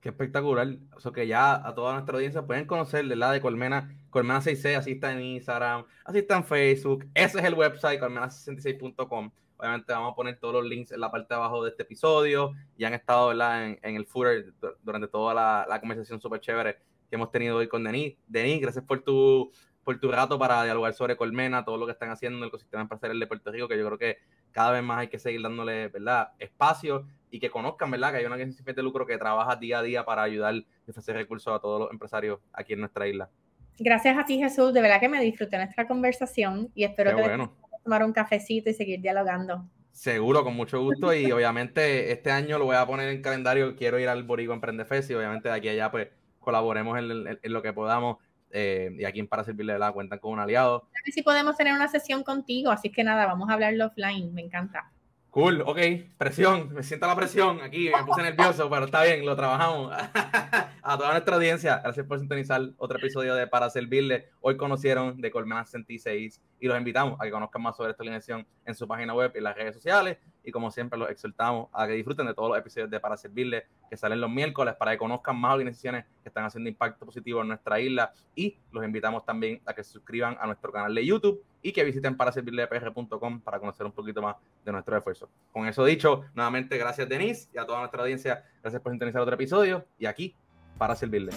Qué espectacular. O sea que ya a toda nuestra audiencia pueden conocer de la de Colmena, Colmena 6C, así está en Instagram, así está en Facebook. Ese es el website, colmena66.com. Obviamente vamos a poner todos los links en la parte de abajo de este episodio. Y han estado En, en, el footer durante toda la, la conversación súper chévere que hemos tenido hoy con Denis. Denis, gracias por tu, por tu rato para dialogar sobre Colmena, todo lo que están haciendo en el ecosistema empresarial de Puerto Rico, que yo creo que cada vez más hay que seguir dándole ¿verdad? espacio y que conozcan ¿verdad? que hay una agencia de lucro que trabaja día a día para ayudar y ofrecer recursos a todos los empresarios aquí en nuestra isla. Gracias a ti, Jesús. De verdad que me disfruté nuestra conversación y espero que bueno. tomar un cafecito y seguir dialogando. Seguro, con mucho gusto. Y obviamente este año lo voy a poner en calendario. Quiero ir al Borigo Emprende Fest y obviamente de aquí a allá pues colaboremos en, lo que podamos. Eh, y aquí en Para Servirle de la cuentan con un aliado. A ver si podemos tener una sesión contigo, así que nada, vamos a hablarlo offline, me encanta. Cool, ok, presión, me siento la presión aquí, me puse nervioso, pero está bien, lo trabajamos. <laughs> a toda nuestra audiencia, gracias por sintonizar otro episodio de Para Servirle. Hoy conocieron de Colmena 66 y los invitamos a que conozcan más sobre esta alineación en su página web y en las redes sociales. Y como siempre, los exhortamos a que disfruten de todos los episodios de Para Servirle que salen los miércoles para que conozcan más organizaciones que están haciendo impacto positivo en nuestra isla. Y los invitamos también a que se suscriban a nuestro canal de YouTube y que visiten paraservirlepr.com para conocer un poquito más de nuestro esfuerzo. Con eso dicho, nuevamente gracias Denise y a toda nuestra audiencia, gracias por sintonizar otro episodio y aquí para servirle.